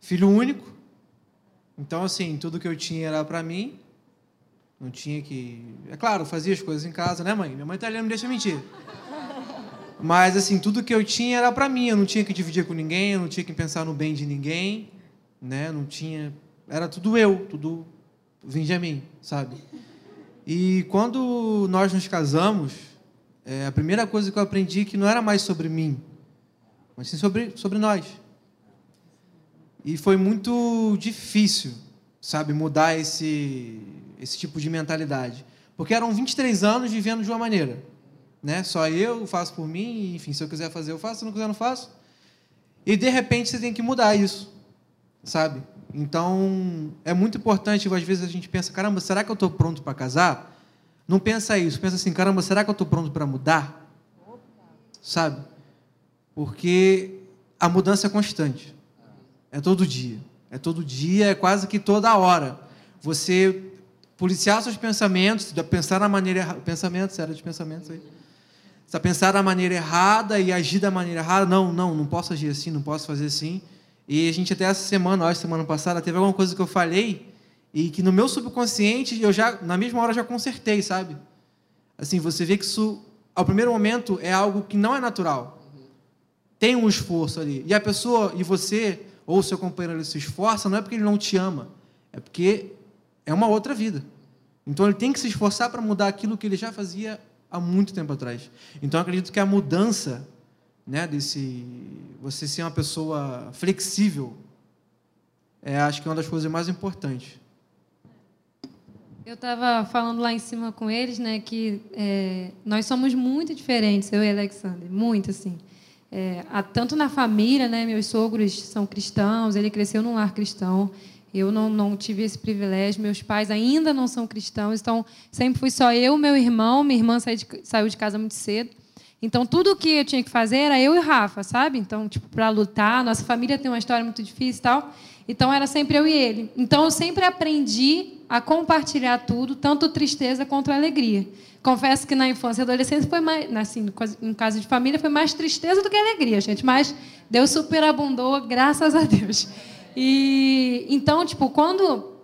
Filho único, então assim tudo que eu tinha era para mim, não tinha que, é claro, fazia as coisas em casa, né, mãe? Minha mãe italiana não deixa mentir. Mas assim tudo que eu tinha era para mim, eu não tinha que dividir com ninguém, eu não tinha que pensar no bem de ninguém, né? Não tinha, era tudo eu, tudo mim, sabe? E quando nós nos casamos, é, a primeira coisa que eu aprendi é que não era mais sobre mim, mas sim sobre, sobre nós. E foi muito difícil, sabe, mudar esse, esse tipo de mentalidade. Porque eram 23 anos vivendo de uma maneira. Né? Só eu faço por mim, enfim, se eu quiser fazer, eu faço, se não quiser, não faço. E de repente você tem que mudar isso, sabe? Então, é muito importante, às vezes a gente pensa, caramba, será que eu estou pronto para casar? Não pensa isso, pensa assim, caramba, será que eu estou pronto para mudar? Sabe? Porque a mudança é constante. É todo dia. É todo dia, é quase que toda hora. Você policiar seus pensamentos, pensar na maneira errada. Pensamento, sério de pensamentos aí. Você pensar da maneira errada e agir da maneira errada. Não, não, não posso agir assim, não posso fazer assim. E a gente até essa semana, acho semana passada, teve alguma coisa que eu falei e que no meu subconsciente eu já na mesma hora já consertei, sabe? Assim, você vê que isso ao primeiro momento é algo que não é natural. Tem um esforço ali. E a pessoa e você ou seu companheiro ele se esforça, não é porque ele não te ama, é porque é uma outra vida. Então ele tem que se esforçar para mudar aquilo que ele já fazia há muito tempo atrás. Então acredito que a mudança, né, desse você ser uma pessoa flexível, é acho que é uma das coisas mais importantes. Eu estava falando lá em cima com eles, né, que é, nós somos muito diferentes, eu e Alexander, muito assim. É, tanto na família, né, meus sogros são cristãos, ele cresceu num lar cristão. Eu não, não tive esse privilégio, meus pais ainda não são cristãos, então sempre fui só eu, meu irmão, minha irmã saiu de, saiu de casa muito cedo. Então tudo o que eu tinha que fazer era eu e Rafa, sabe? Então, tipo, para lutar, nossa família tem uma história muito difícil e tal. Então era sempre eu e ele. Então eu sempre aprendi a compartilhar tudo, tanto tristeza quanto alegria. Confesso que na infância e adolescência foi mais, assim, em caso de família, foi mais tristeza do que alegria, gente. Mas Deus superabundou, graças a Deus. E então, tipo, quando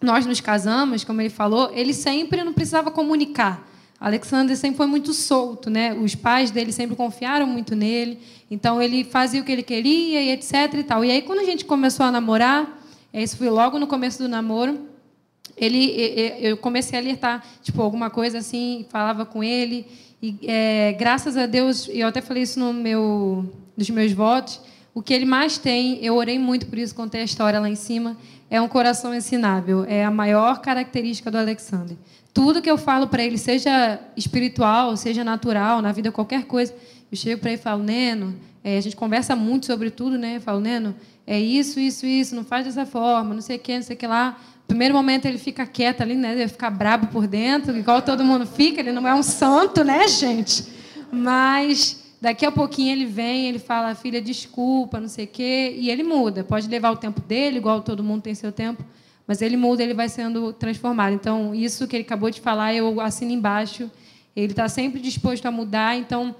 nós nos casamos, como ele falou, ele sempre não precisava comunicar. Alexander sempre foi muito solto, né? Os pais dele sempre confiaram muito nele, então ele fazia o que ele queria e etc e tal. E aí quando a gente começou a namorar, isso foi logo no começo do namoro, ele eu comecei a alertar, tipo alguma coisa assim, falava com ele e é, graças a Deus, eu até falei isso no meu nos meus votos, o que ele mais tem, eu orei muito por isso, contei a história lá em cima, é um coração ensinável, é a maior característica do Alexander. Tudo que eu falo para ele, seja espiritual, seja natural, na vida qualquer coisa, eu chego para ele e falo, Neno, é, a gente conversa muito sobre tudo, né? Eu falo, Neno, é isso, isso, isso, não faz dessa forma, não sei o que, não sei o que lá. Primeiro momento ele fica quieto ali, né? Ele fica brabo por dentro, igual todo mundo fica. Ele não é um santo, né, gente? Mas daqui a pouquinho ele vem, ele fala, filha, desculpa, não sei o quê, e ele muda. Pode levar o tempo dele, igual todo mundo tem seu tempo, mas ele muda, ele vai sendo transformado. Então, isso que ele acabou de falar, eu assino embaixo. Ele está sempre disposto a mudar. Então,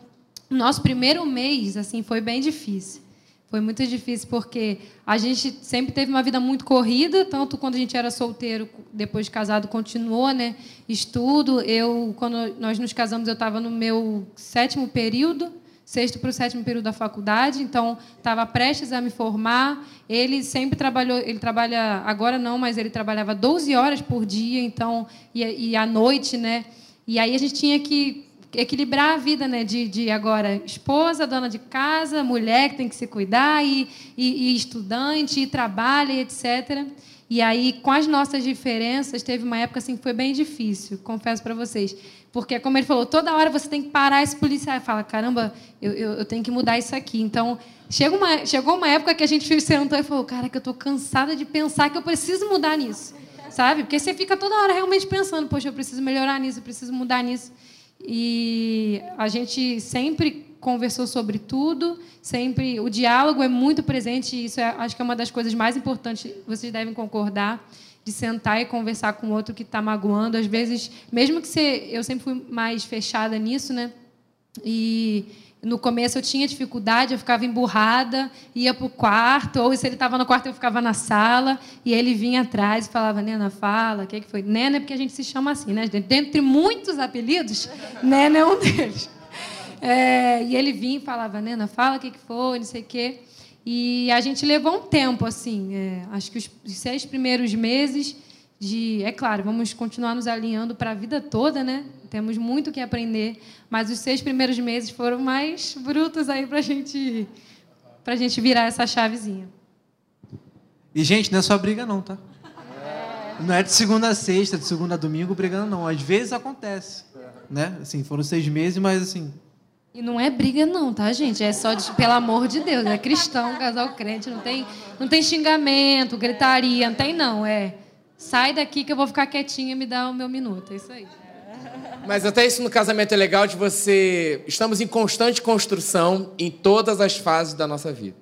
nosso primeiro mês assim foi bem difícil. Foi muito difícil porque a gente sempre teve uma vida muito corrida, tanto quando a gente era solteiro, depois de casado continuou, né? Estudo. Eu, quando nós nos casamos, eu estava no meu sétimo período, sexto para o sétimo período da faculdade, então estava prestes a me formar. Ele sempre trabalhou, ele trabalha agora não, mas ele trabalhava 12 horas por dia, então e, e à noite, né? E aí a gente tinha que equilibrar a vida, né? De, de agora esposa, dona de casa, mulher que tem que se cuidar e, e, e estudante e trabalha e etc. E aí, com as nossas diferenças, teve uma época assim que foi bem difícil, confesso para vocês. Porque, como ele falou, toda hora você tem que parar esse policial fala, caramba, eu, eu, eu tenho que mudar isso aqui. Então, chega uma, chegou uma época que a gente sentou e falou, cara, que eu estou cansada de pensar que eu preciso mudar nisso. Sabe? Porque você fica toda hora realmente pensando, poxa, eu preciso melhorar nisso, eu preciso mudar nisso. E a gente sempre conversou sobre tudo, sempre o diálogo é muito presente, e isso é, acho que é uma das coisas mais importantes, vocês devem concordar, de sentar e conversar com outro que está magoando. Às vezes, mesmo que você, eu sempre fui mais fechada nisso, né? E no começo eu tinha dificuldade, eu ficava emburrada, ia para o quarto, ou se ele estava no quarto eu ficava na sala, e ele vinha atrás e falava, Nena, fala, o que, que foi? Nena é porque a gente se chama assim, né? Dentre muitos apelidos, Nena é um deles. É, e ele vinha e falava, Nena, fala o que, que foi, não sei o quê. E a gente levou um tempo, assim, é, acho que os seis primeiros meses de, é claro, vamos continuar nos alinhando para a vida toda, né? Temos muito o que aprender, mas os seis primeiros meses foram mais brutos aí para gente, a gente virar essa chavezinha. E, gente, não é só briga, não, tá? Não é de segunda a sexta, de segunda a domingo brigando, não. Às vezes acontece. Né? Assim, foram seis meses, mas assim. E não é briga, não, tá, gente? É só, de, pelo amor de Deus, é cristão, casal crente, não tem, não tem xingamento, gritaria, não tem, não. É sai daqui que eu vou ficar quietinha e me dá o meu minuto. É isso aí. Mas até isso no casamento é legal de você. Estamos em constante construção em todas as fases da nossa vida.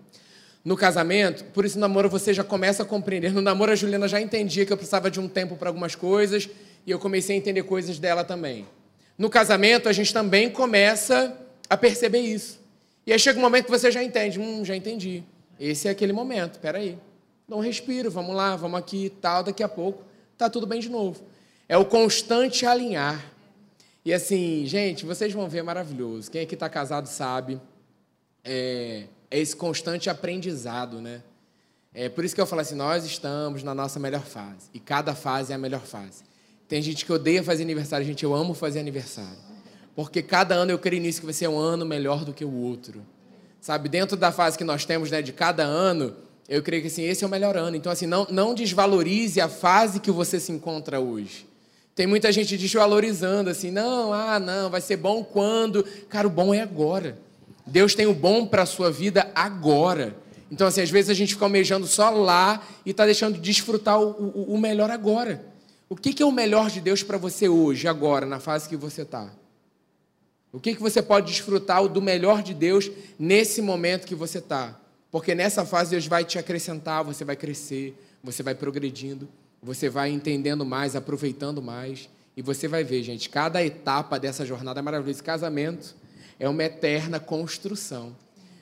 No casamento, por isso no namoro você já começa a compreender. No namoro a Juliana já entendia que eu precisava de um tempo para algumas coisas e eu comecei a entender coisas dela também. No casamento a gente também começa a perceber isso. E aí chega um momento que você já entende, hum, já entendi. Esse é aquele momento, peraí. Dá um respiro, vamos lá, vamos aqui tal, daqui a pouco tá tudo bem de novo. É o constante alinhar. E assim, gente, vocês vão ver, é maravilhoso. Quem aqui está casado sabe. É, é esse constante aprendizado, né? É por isso que eu falo assim, nós estamos na nossa melhor fase. E cada fase é a melhor fase. Tem gente que odeia fazer aniversário, gente, eu amo fazer aniversário. Porque cada ano eu creio nisso que vai ser um ano melhor do que o outro. Sabe, dentro da fase que nós temos, né, de cada ano, eu creio que assim, esse é o melhor ano. Então, assim, não, não desvalorize a fase que você se encontra hoje. Tem muita gente desvalorizando, assim, não, ah, não, vai ser bom quando. Cara, o bom é agora. Deus tem o bom para a sua vida agora. Então, assim, às vezes a gente fica almejando só lá e está deixando de desfrutar o, o, o, melhor agora. O que, que é o melhor de Deus para você hoje, agora, na fase que você está? O que, que você pode desfrutar do melhor de Deus nesse momento que você está? Porque nessa fase Deus vai te acrescentar, você vai crescer, você vai progredindo, você vai entendendo mais, aproveitando mais. E você vai ver, gente, cada etapa dessa jornada é maravilhosa. Casamento é uma eterna construção.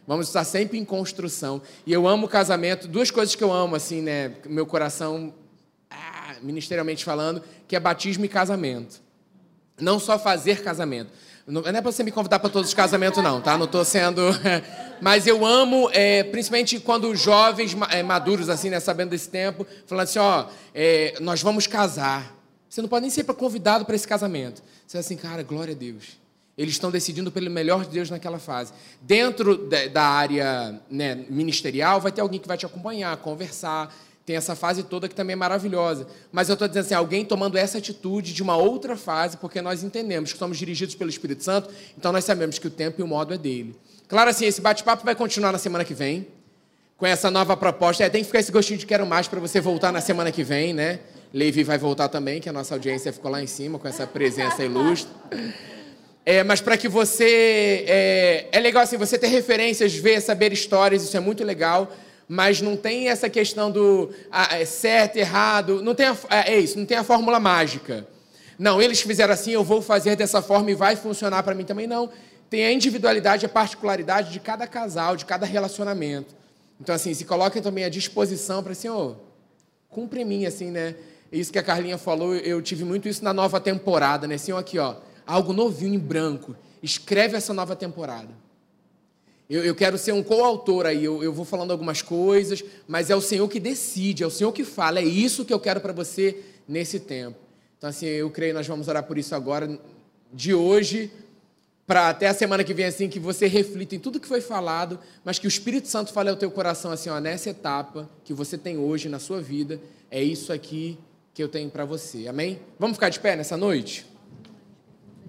Vamos estar sempre em construção. E eu amo casamento. Duas coisas que eu amo, assim, né? Meu coração, ah, ministerialmente falando, que é batismo e casamento. Não só fazer casamento, não é para você me convidar para todos os casamentos, não, tá? Não estou sendo. Mas eu amo, é, principalmente quando jovens é, maduros, assim, né, sabendo desse tempo, falando assim: ó, é, nós vamos casar. Você não pode nem ser convidado para esse casamento. Você é assim, cara, glória a Deus. Eles estão decidindo pelo melhor de Deus naquela fase. Dentro da área né, ministerial, vai ter alguém que vai te acompanhar, conversar, tem essa fase toda que também é maravilhosa. Mas eu estou dizendo assim, alguém tomando essa atitude de uma outra fase, porque nós entendemos que somos dirigidos pelo Espírito Santo, então nós sabemos que o tempo e o modo é dele. Claro, assim, esse bate-papo vai continuar na semana que vem, com essa nova proposta. É, tem que ficar esse gostinho de quero mais para você voltar na semana que vem, né? Levi vai voltar também, que a nossa audiência ficou lá em cima com essa presença ilustre. É, mas para que você. É, é legal assim, você ter referências, ver, saber histórias, isso é muito legal mas não tem essa questão do ah, é certo, errado, não tem a, é, é isso, não tem a fórmula mágica. Não, eles fizeram assim, eu vou fazer dessa forma e vai funcionar para mim também. Não, tem a individualidade, a particularidade de cada casal, de cada relacionamento. Então, assim, se coloquem também à disposição para assim, ô, oh, cumpre mim, assim, né? Isso que a Carlinha falou, eu tive muito isso na nova temporada, né? Assim, ó, aqui, ó, algo novinho em branco. Escreve essa nova temporada. Eu, eu quero ser um coautor aí, eu, eu vou falando algumas coisas, mas é o Senhor que decide, é o Senhor que fala, é isso que eu quero para você nesse tempo. Então, assim, eu creio nós vamos orar por isso agora, de hoje, para até a semana que vem, assim, que você reflita em tudo que foi falado, mas que o Espírito Santo fale ao teu coração, assim, ó, nessa etapa que você tem hoje na sua vida, é isso aqui que eu tenho para você. Amém? Vamos ficar de pé nessa noite?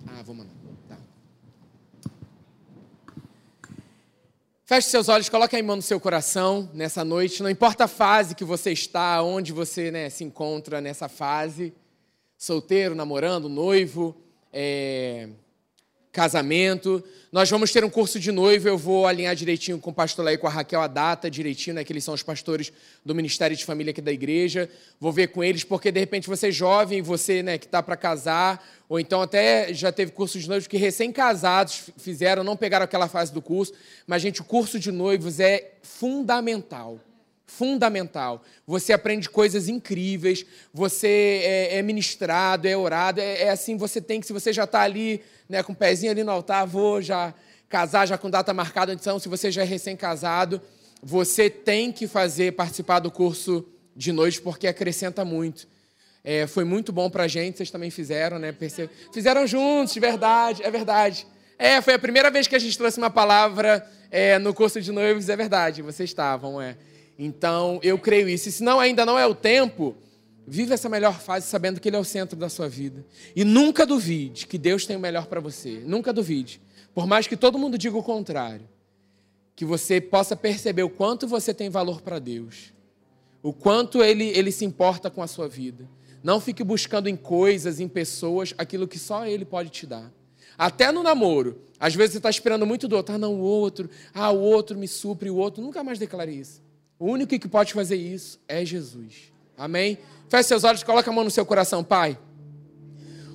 Ah, vamos lá. Feche seus olhos, coloque a mão no seu coração nessa noite. Não importa a fase que você está, onde você né, se encontra nessa fase. Solteiro, namorando, noivo, é, casamento. Nós vamos ter um curso de noivo, eu vou alinhar direitinho com o pastor e com a Raquel a data direitinho, né, que eles são os pastores do Ministério de Família aqui da igreja. Vou ver com eles, porque de repente você é jovem, você né, que está para casar, ou então até já teve curso de noivos que recém-casados fizeram, não pegaram aquela fase do curso. Mas, gente, o curso de noivos é fundamental fundamental. Você aprende coisas incríveis, você é, é ministrado, é orado, é, é, assim, você tem que, se você já está ali, né, com o pezinho ali no altar, vou já casar, já com data marcada, então, se você já é recém-casado, você tem que fazer, participar do curso de noite, porque acrescenta muito. É, foi muito bom para a gente, vocês também fizeram, né? Perce... Fizeram juntos, de verdade, é verdade. É, foi a primeira vez que a gente trouxe uma palavra é, no curso de noivos, é verdade, vocês estavam, é. Então, eu creio isso. E se não, ainda não é o tempo, vive essa melhor fase sabendo que Ele é o centro da sua vida. E nunca duvide que Deus tem o melhor para você. Nunca duvide. Por mais que todo mundo diga o contrário. Que você possa perceber o quanto você tem valor para Deus. O quanto ele, ele se importa com a sua vida. Não fique buscando em coisas, em pessoas, aquilo que só Ele pode te dar. Até no namoro. Às vezes você está esperando muito do outro. Ah, não, o outro. Ah, o outro me supre, o outro. Nunca mais declare isso. O único que pode fazer isso é Jesus. Amém? Feche seus olhos, coloca a mão no seu coração, Pai.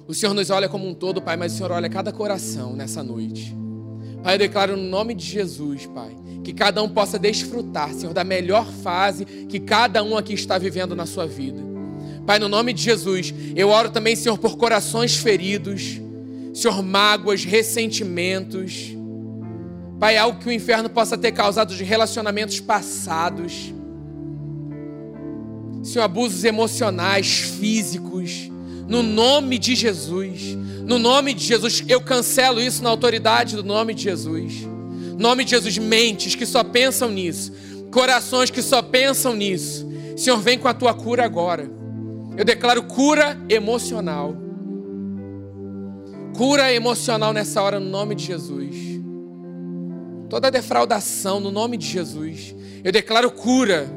O Senhor nos olha como um todo, Pai, mas o Senhor olha cada coração nessa noite. Pai, eu declaro no nome de Jesus, Pai, que cada um possa desfrutar, Senhor, da melhor fase que cada um aqui está vivendo na sua vida. Pai, no nome de Jesus, eu oro também, Senhor, por corações feridos, Senhor, mágoas, ressentimentos. Pai, algo que o inferno possa ter causado de relacionamentos passados. Senhor, abusos emocionais, físicos. No nome de Jesus. No nome de Jesus, eu cancelo isso na autoridade do nome de Jesus. Nome de Jesus, mentes que só pensam nisso, corações que só pensam nisso. Senhor, vem com a tua cura agora. Eu declaro cura emocional. Cura emocional nessa hora no nome de Jesus. Toda defraudação no nome de Jesus. Eu declaro cura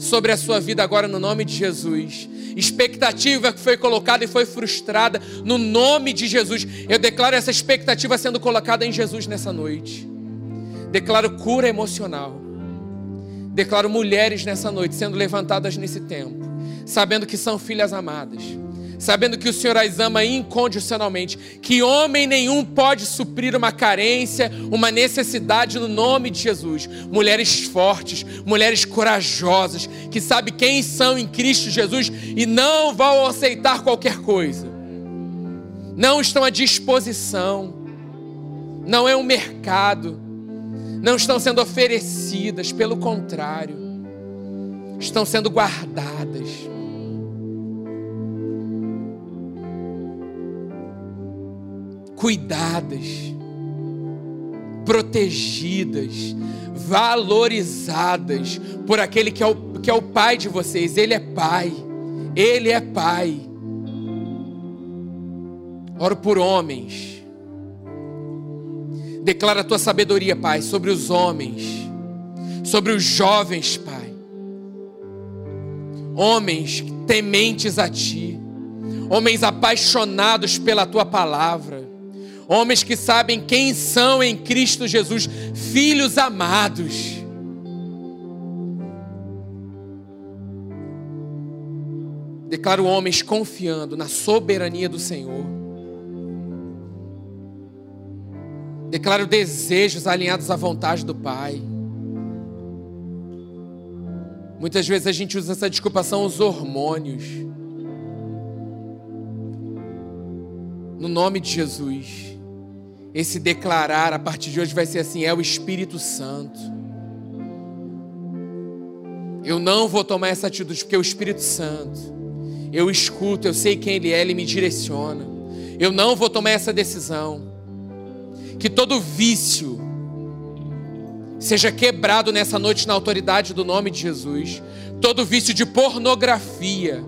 sobre a sua vida agora no nome de Jesus. Expectativa que foi colocada e foi frustrada no nome de Jesus. Eu declaro essa expectativa sendo colocada em Jesus nessa noite. Declaro cura emocional. Declaro mulheres nessa noite sendo levantadas nesse tempo, sabendo que são filhas amadas sabendo que o Senhor as ama incondicionalmente, que homem nenhum pode suprir uma carência, uma necessidade no nome de Jesus. Mulheres fortes, mulheres corajosas, que sabem quem são em Cristo Jesus e não vão aceitar qualquer coisa. Não estão à disposição. Não é um mercado. Não estão sendo oferecidas, pelo contrário, estão sendo guardadas cuidadas, protegidas, valorizadas por aquele que é, o, que é o pai de vocês. Ele é pai. Ele é pai. Oro por homens. Declara a tua sabedoria, Pai, sobre os homens, sobre os jovens, Pai. Homens tementes a Ti, homens apaixonados pela Tua palavra, homens que sabem quem são em Cristo Jesus, filhos amados. Declaro homens confiando na soberania do Senhor. Declaro desejos alinhados à vontade do Pai. Muitas vezes a gente usa essa desculpa, são os hormônios. No nome de Jesus. Esse declarar a partir de hoje vai ser assim: é o Espírito Santo. Eu não vou tomar essa atitude porque é o Espírito Santo. Eu escuto, eu sei quem Ele é, Ele me direciona. Eu não vou tomar essa decisão. Que todo vício seja quebrado nessa noite na autoridade do nome de Jesus. Todo vício de pornografia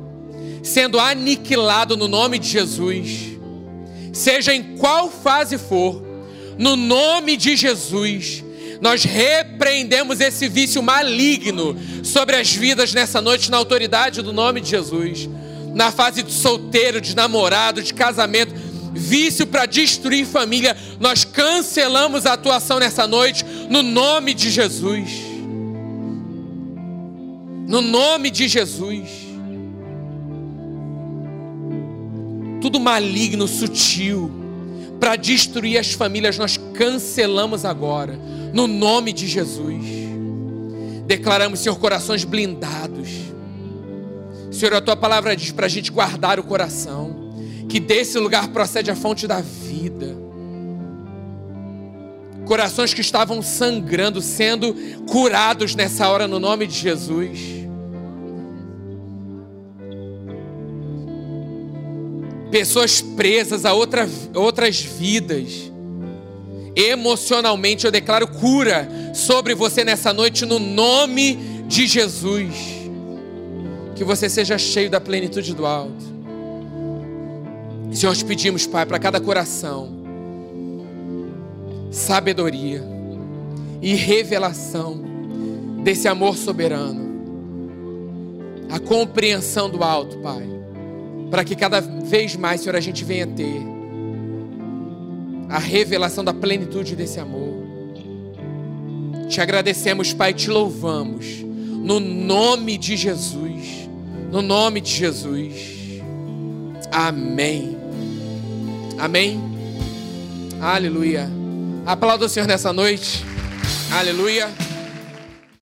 sendo aniquilado no nome de Jesus seja em qual fase for, no nome de Jesus, nós repreendemos esse vício maligno sobre as vidas nessa noite, na autoridade do nome de Jesus. Na fase de solteiro, de namorado, de casamento, vício para destruir família, nós cancelamos a atuação nessa noite, no nome de Jesus. No nome de Jesus. Tudo maligno, sutil, para destruir as famílias, nós cancelamos agora, no nome de Jesus. Declaramos, Senhor, corações blindados. Senhor, a tua palavra diz para a gente guardar o coração, que desse lugar procede a fonte da vida. Corações que estavam sangrando, sendo curados nessa hora, no nome de Jesus. Pessoas presas a outra, outras vidas. Emocionalmente, eu declaro cura sobre você nessa noite, no nome de Jesus. Que você seja cheio da plenitude do alto. Senhor, te pedimos, Pai, para cada coração, sabedoria e revelação desse amor soberano, a compreensão do alto, Pai, para que cada vez mais, Senhor, a gente venha ter a revelação da plenitude desse amor. Te agradecemos, Pai, te louvamos, no nome de Jesus, no nome de Jesus. Amém. Amém. Aleluia. Aplauda o Senhor nessa noite. Aleluia.